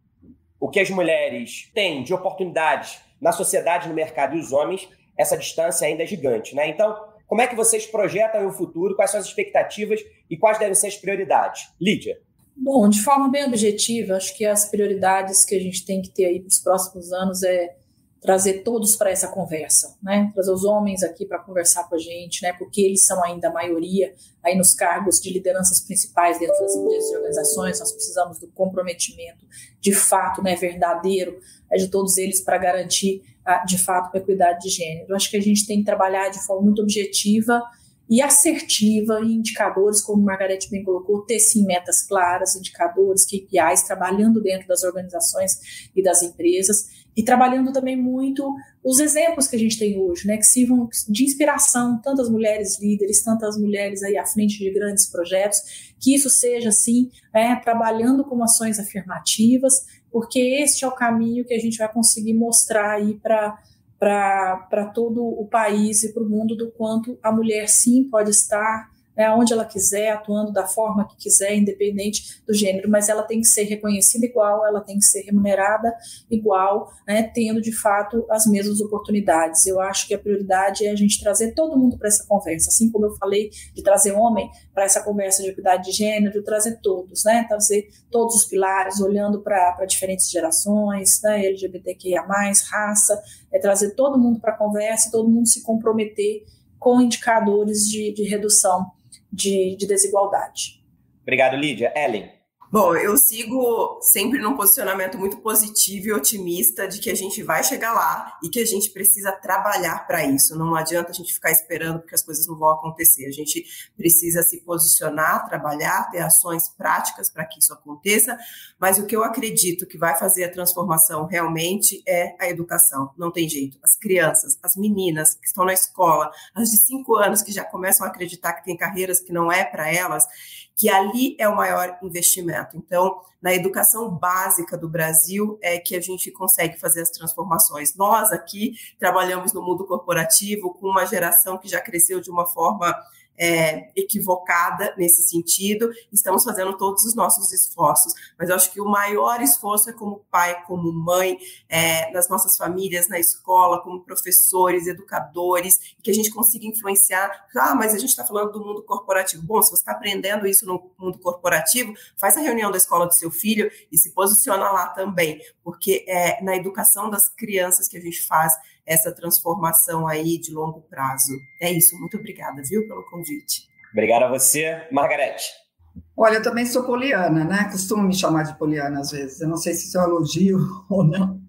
o que as mulheres têm de oportunidades na sociedade, no mercado e os homens, essa distância ainda é gigante, né? Então, como é que vocês projetam o futuro? Quais são as expectativas e quais devem ser as prioridades? Lídia.
Bom, de forma bem objetiva, acho que as prioridades que a gente tem que ter aí para os próximos anos é trazer todos para essa conversa, né? Trazer os homens aqui para conversar com a gente, né? Porque eles são ainda a maioria aí nos cargos de lideranças principais dentro das empresas e organizações. Nós precisamos do comprometimento de fato, né, verdadeiro, é de todos eles para garantir, de fato, a equidade de gênero. Eu acho que a gente tem que trabalhar de forma muito objetiva e assertiva em indicadores, como Margarete bem colocou, ter sim metas claras, indicadores, KPIs, trabalhando dentro das organizações e das empresas, e trabalhando também muito os exemplos que a gente tem hoje, né, que sirvam de inspiração, tantas mulheres líderes, tantas mulheres aí à frente de grandes projetos, que isso seja assim, é, trabalhando com ações afirmativas, porque este é o caminho que a gente vai conseguir mostrar aí para para todo o país e para o mundo do quanto a mulher sim pode estar né, onde ela quiser, atuando da forma que quiser, independente do gênero, mas ela tem que ser reconhecida igual, ela tem que ser remunerada igual, né, tendo de fato as mesmas oportunidades. Eu acho que a prioridade é a gente trazer todo mundo para essa conversa, assim como eu falei de trazer homem para essa conversa de equidade de gênero, trazer todos, né, trazer todos os pilares, olhando para diferentes gerações, né, LGBTQIA+, raça, é trazer todo mundo para a conversa, todo mundo se comprometer com indicadores de, de redução de, de desigualdade.
Obrigado, Lídia. Ellen.
Bom, eu sigo sempre num posicionamento muito positivo e otimista de que a gente vai chegar lá e que a gente precisa trabalhar para isso. Não adianta a gente ficar esperando porque as coisas não vão acontecer. A gente precisa se posicionar, trabalhar, ter ações práticas para que isso aconteça. Mas o que eu acredito que vai fazer a transformação realmente é a educação. Não tem jeito. As crianças, as meninas que estão na escola, as de cinco anos que já começam a acreditar que tem carreiras que não é para elas, que ali é o maior investimento. Então, na educação básica do Brasil é que a gente consegue fazer as transformações. Nós aqui trabalhamos no mundo corporativo com uma geração que já cresceu de uma forma é, equivocada nesse sentido, estamos fazendo todos os nossos esforços, mas eu acho que o maior esforço é como pai, como mãe, é, nas nossas famílias, na escola, como professores, educadores, que a gente consiga influenciar. Ah, mas a gente está falando do mundo corporativo. Bom, se você está aprendendo isso no mundo corporativo, faz a reunião da escola do seu filho e se posiciona lá também, porque é na educação das crianças que a gente faz essa transformação aí de longo prazo. É isso, muito obrigada, viu, pelo convite.
Obrigado a você, Margarete.
Olha, eu também sou poliana, né? Costumo me chamar de poliana às vezes. Eu não sei se isso é um elogio ou não,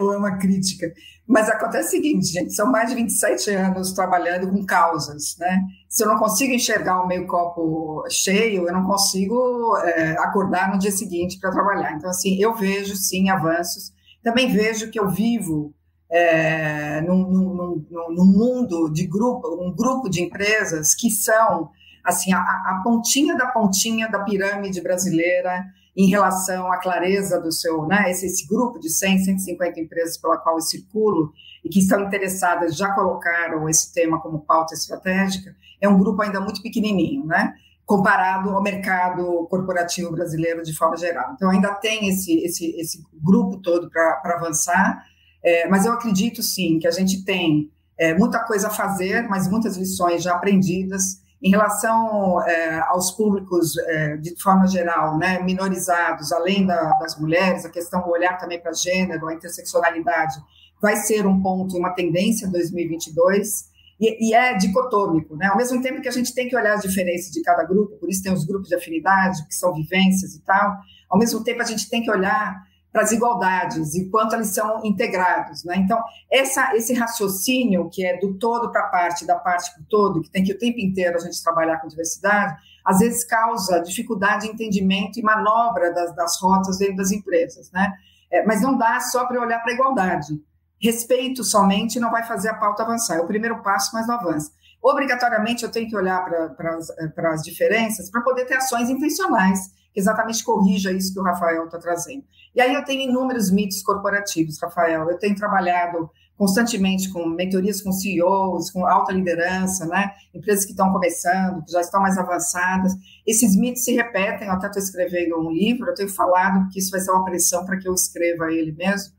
ou é uma crítica. Mas acontece o seguinte, gente, são mais de 27 anos trabalhando com causas, né? Se eu não consigo enxergar o meio copo cheio, eu não consigo é, acordar no dia seguinte para trabalhar. Então, assim, eu vejo, sim, avanços. Também vejo que eu vivo é, num, num, num, num, mundo de grupo, um grupo de empresas que são assim a, a, pontinha da pontinha da pirâmide brasileira em relação à clareza do seu, né, esse, esse grupo de 100, 150 empresas pela qual eu circulo e que estão interessadas, já colocaram esse tema como pauta estratégica, é um grupo ainda muito pequenininho, né? comparado ao mercado corporativo brasileiro de forma geral. Então, ainda tem esse, esse, esse grupo todo para avançar, é, mas eu acredito sim que a gente tem é, muita coisa a fazer, mas muitas lições já aprendidas em relação é, aos públicos é, de forma geral, né, minorizados, além da, das mulheres, a questão do olhar também para gênero, a interseccionalidade, vai ser um ponto, uma tendência em 2022. E, e, é dicotômico, né? Ao mesmo tempo que a gente tem que olhar as diferenças de cada grupo, por isso tem os grupos de afinidade, que são vivências e tal, ao mesmo tempo a gente tem que olhar para as igualdades e quanto eles são integrados. Né? Então, essa, esse raciocínio que é do todo para a parte, da parte para o todo, que tem que o tempo inteiro a gente trabalhar com diversidade, às vezes causa dificuldade de entendimento e manobra das, das rotas dentro das empresas. Né? É, mas não dá só para olhar para a igualdade. Respeito somente não vai fazer a pauta avançar. É o primeiro passo, mas não avança. Obrigatoriamente eu tenho que olhar para as diferenças para poder ter ações intencionais que exatamente corrija isso que o Rafael está trazendo. E aí eu tenho inúmeros mitos corporativos, Rafael. Eu tenho trabalhado constantemente com mentorias com CEOs, com alta liderança, né? Empresas que estão começando, que já estão mais avançadas. Esses mitos se repetem, eu até estou escrevendo um livro, eu tenho falado que isso vai ser uma pressão para que eu escreva ele mesmo,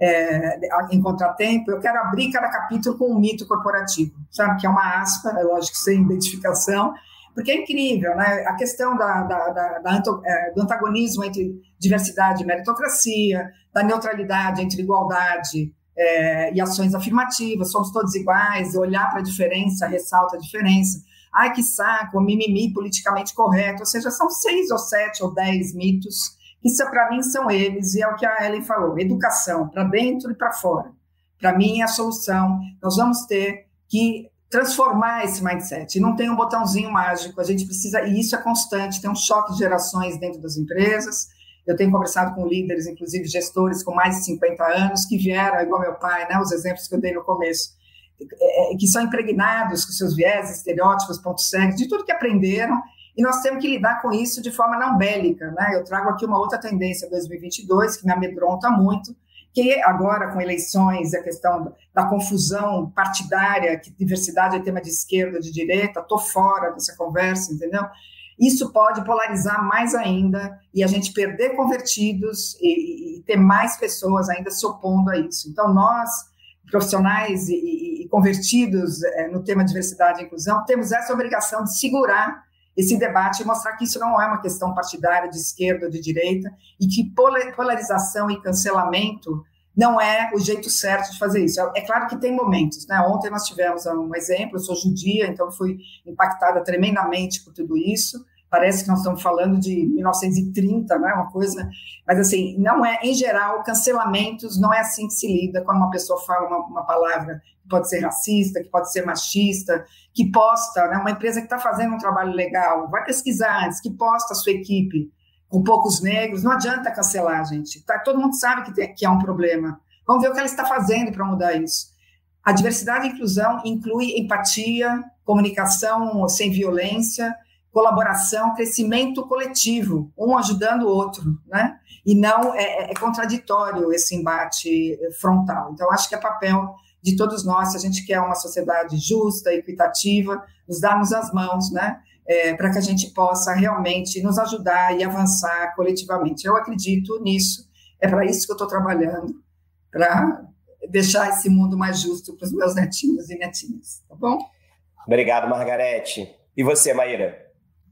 é, em contratempo. Eu quero abrir cada capítulo com um mito corporativo, sabe? Que é uma aspa, é lógico, sem identificação, porque é incrível, né? A questão da, da, da, da é, do antagonismo entre diversidade e meritocracia, da neutralidade entre igualdade é, e ações afirmativas, somos todos iguais, olhar para a diferença ressalta a diferença. Ai, que saco, mimimi politicamente correto. Ou seja, são seis ou sete ou dez mitos que, para mim, são eles, e é o que a Ellen falou: educação, para dentro e para fora. Para mim, é a solução. Nós vamos ter que transformar esse mindset. E não tem um botãozinho mágico, a gente precisa, e isso é constante, tem um choque de gerações dentro das empresas. Eu tenho conversado com líderes, inclusive gestores com mais de 50 anos, que vieram, igual meu pai, né, os exemplos que eu dei no começo, é, é, que são impregnados com seus viés, estereótipos, pontos cegos, de tudo que aprenderam, e nós temos que lidar com isso de forma não bélica. Né? Eu trago aqui uma outra tendência 2022 que me amedronta muito, que agora com eleições, a questão da confusão partidária, que diversidade é tema de esquerda, de direita, estou fora dessa conversa, entendeu? Isso pode polarizar mais ainda e a gente perder convertidos e, e ter mais pessoas ainda se opondo a isso. Então, nós, profissionais e, e convertidos é, no tema diversidade e inclusão, temos essa obrigação de segurar esse debate e mostrar que isso não é uma questão partidária de esquerda ou de direita e que polarização e cancelamento não é o jeito certo de fazer isso. É claro que tem momentos, né? Ontem nós tivemos um exemplo, eu sou judia, então fui impactada tremendamente por tudo isso. Parece que nós estamos falando de 1930, não é uma coisa, mas assim, não é, em geral, cancelamentos não é assim que se lida quando uma pessoa fala uma, uma palavra que pode ser racista, que pode ser machista, que posta, né, uma empresa que está fazendo um trabalho legal, vai pesquisar antes, que posta a sua equipe com poucos negros, não adianta cancelar, gente. Tá, todo mundo sabe que, tem, que é um problema. Vamos ver o que ela está fazendo para mudar isso. A diversidade e inclusão inclui empatia, comunicação sem violência, colaboração, crescimento coletivo, um ajudando o outro, né? E não é, é contraditório esse embate frontal. Então, acho que é papel de todos nós, se a gente quer uma sociedade justa, equitativa, nos darmos as mãos, né? É, para que a gente possa realmente nos ajudar e avançar coletivamente. Eu acredito nisso, é para isso que eu estou trabalhando, para deixar esse mundo mais justo para os meus netinhos e netinhas, tá bom?
Obrigado, Margarete. E você, Maíra?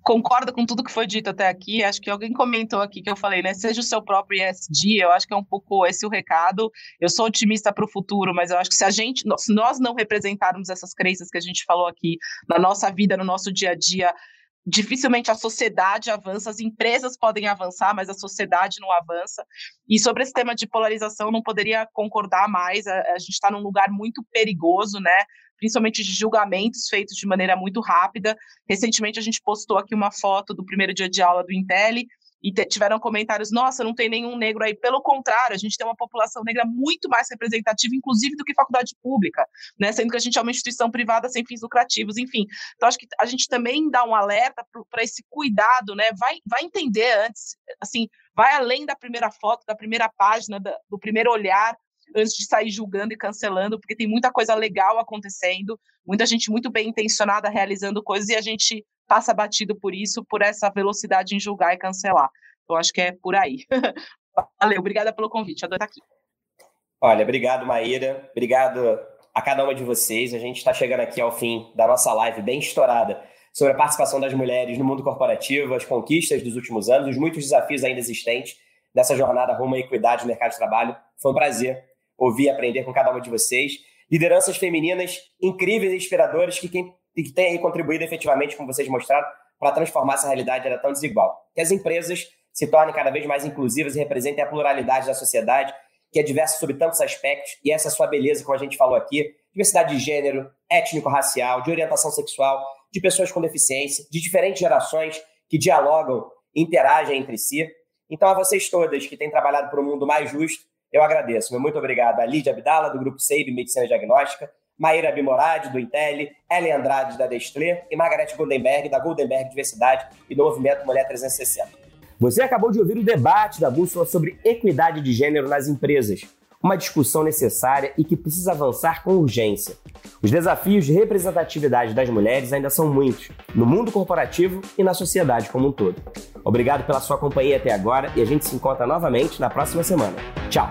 Concordo com tudo que foi dito até aqui. Acho que alguém comentou aqui que eu falei, né? Seja o seu próprio ESG, eu acho que é um pouco esse o recado. Eu sou otimista para o futuro, mas eu acho que se a gente, se nós não representarmos essas crenças que a gente falou aqui na nossa vida, no nosso dia a dia, dificilmente a sociedade avança, as empresas podem avançar, mas a sociedade não avança. E sobre esse tema de polarização, não poderia concordar mais. A, a gente está num lugar muito perigoso, né? Principalmente de julgamentos feitos de maneira muito rápida. Recentemente a gente postou aqui uma foto do primeiro dia de aula do Intel e tiveram comentários, nossa, não tem nenhum negro aí. Pelo contrário, a gente tem uma população negra muito mais representativa, inclusive, do que faculdade pública, né? Sendo que a gente é uma instituição privada sem fins lucrativos, enfim. Então, acho que a gente também dá um alerta para esse cuidado, né? Vai, vai entender antes, assim, vai além da primeira foto, da primeira página, da, do primeiro olhar, antes de sair julgando e cancelando, porque tem muita coisa legal acontecendo, muita gente muito bem intencionada realizando coisas e a gente passa batido por isso, por essa velocidade em julgar e cancelar. Então, acho que é por aí. Valeu, obrigada pelo convite, adoro estar aqui.
Olha, obrigado, Maíra. Obrigado a cada uma de vocês. A gente está chegando aqui ao fim da nossa live bem estourada sobre a participação das mulheres no mundo corporativo, as conquistas dos últimos anos, os muitos desafios ainda existentes dessa jornada rumo à equidade no mercado de trabalho. Foi um prazer ouvir e aprender com cada uma de vocês. Lideranças femininas incríveis e inspiradoras que quem que contribuído efetivamente, como vocês mostraram, para transformar essa realidade era tão desigual. Que as empresas se tornem cada vez mais inclusivas e representem a pluralidade da sociedade, que é diversa sob tantos aspectos, e essa é sua beleza, como a gente falou aqui, diversidade de gênero, étnico-racial, de orientação sexual, de pessoas com deficiência, de diferentes gerações que dialogam, interagem entre si. Então, a vocês todas que têm trabalhado para um mundo mais justo, eu agradeço. Muito obrigado a Lídia Abdala, do Grupo SEIB Medicina Diagnóstica, Maíra Bimorade, do Intel, Ellen Andrade, da Destlé e Margarete Goldenberg, da Goldenberg Diversidade e do Movimento Mulher 360. Você acabou de ouvir o debate da Bússola sobre equidade de gênero nas empresas. Uma discussão necessária e que precisa avançar com urgência. Os desafios de representatividade das mulheres ainda são muitos, no mundo corporativo e na sociedade como um todo. Obrigado pela sua companhia até agora e a gente se encontra novamente na próxima semana. Tchau!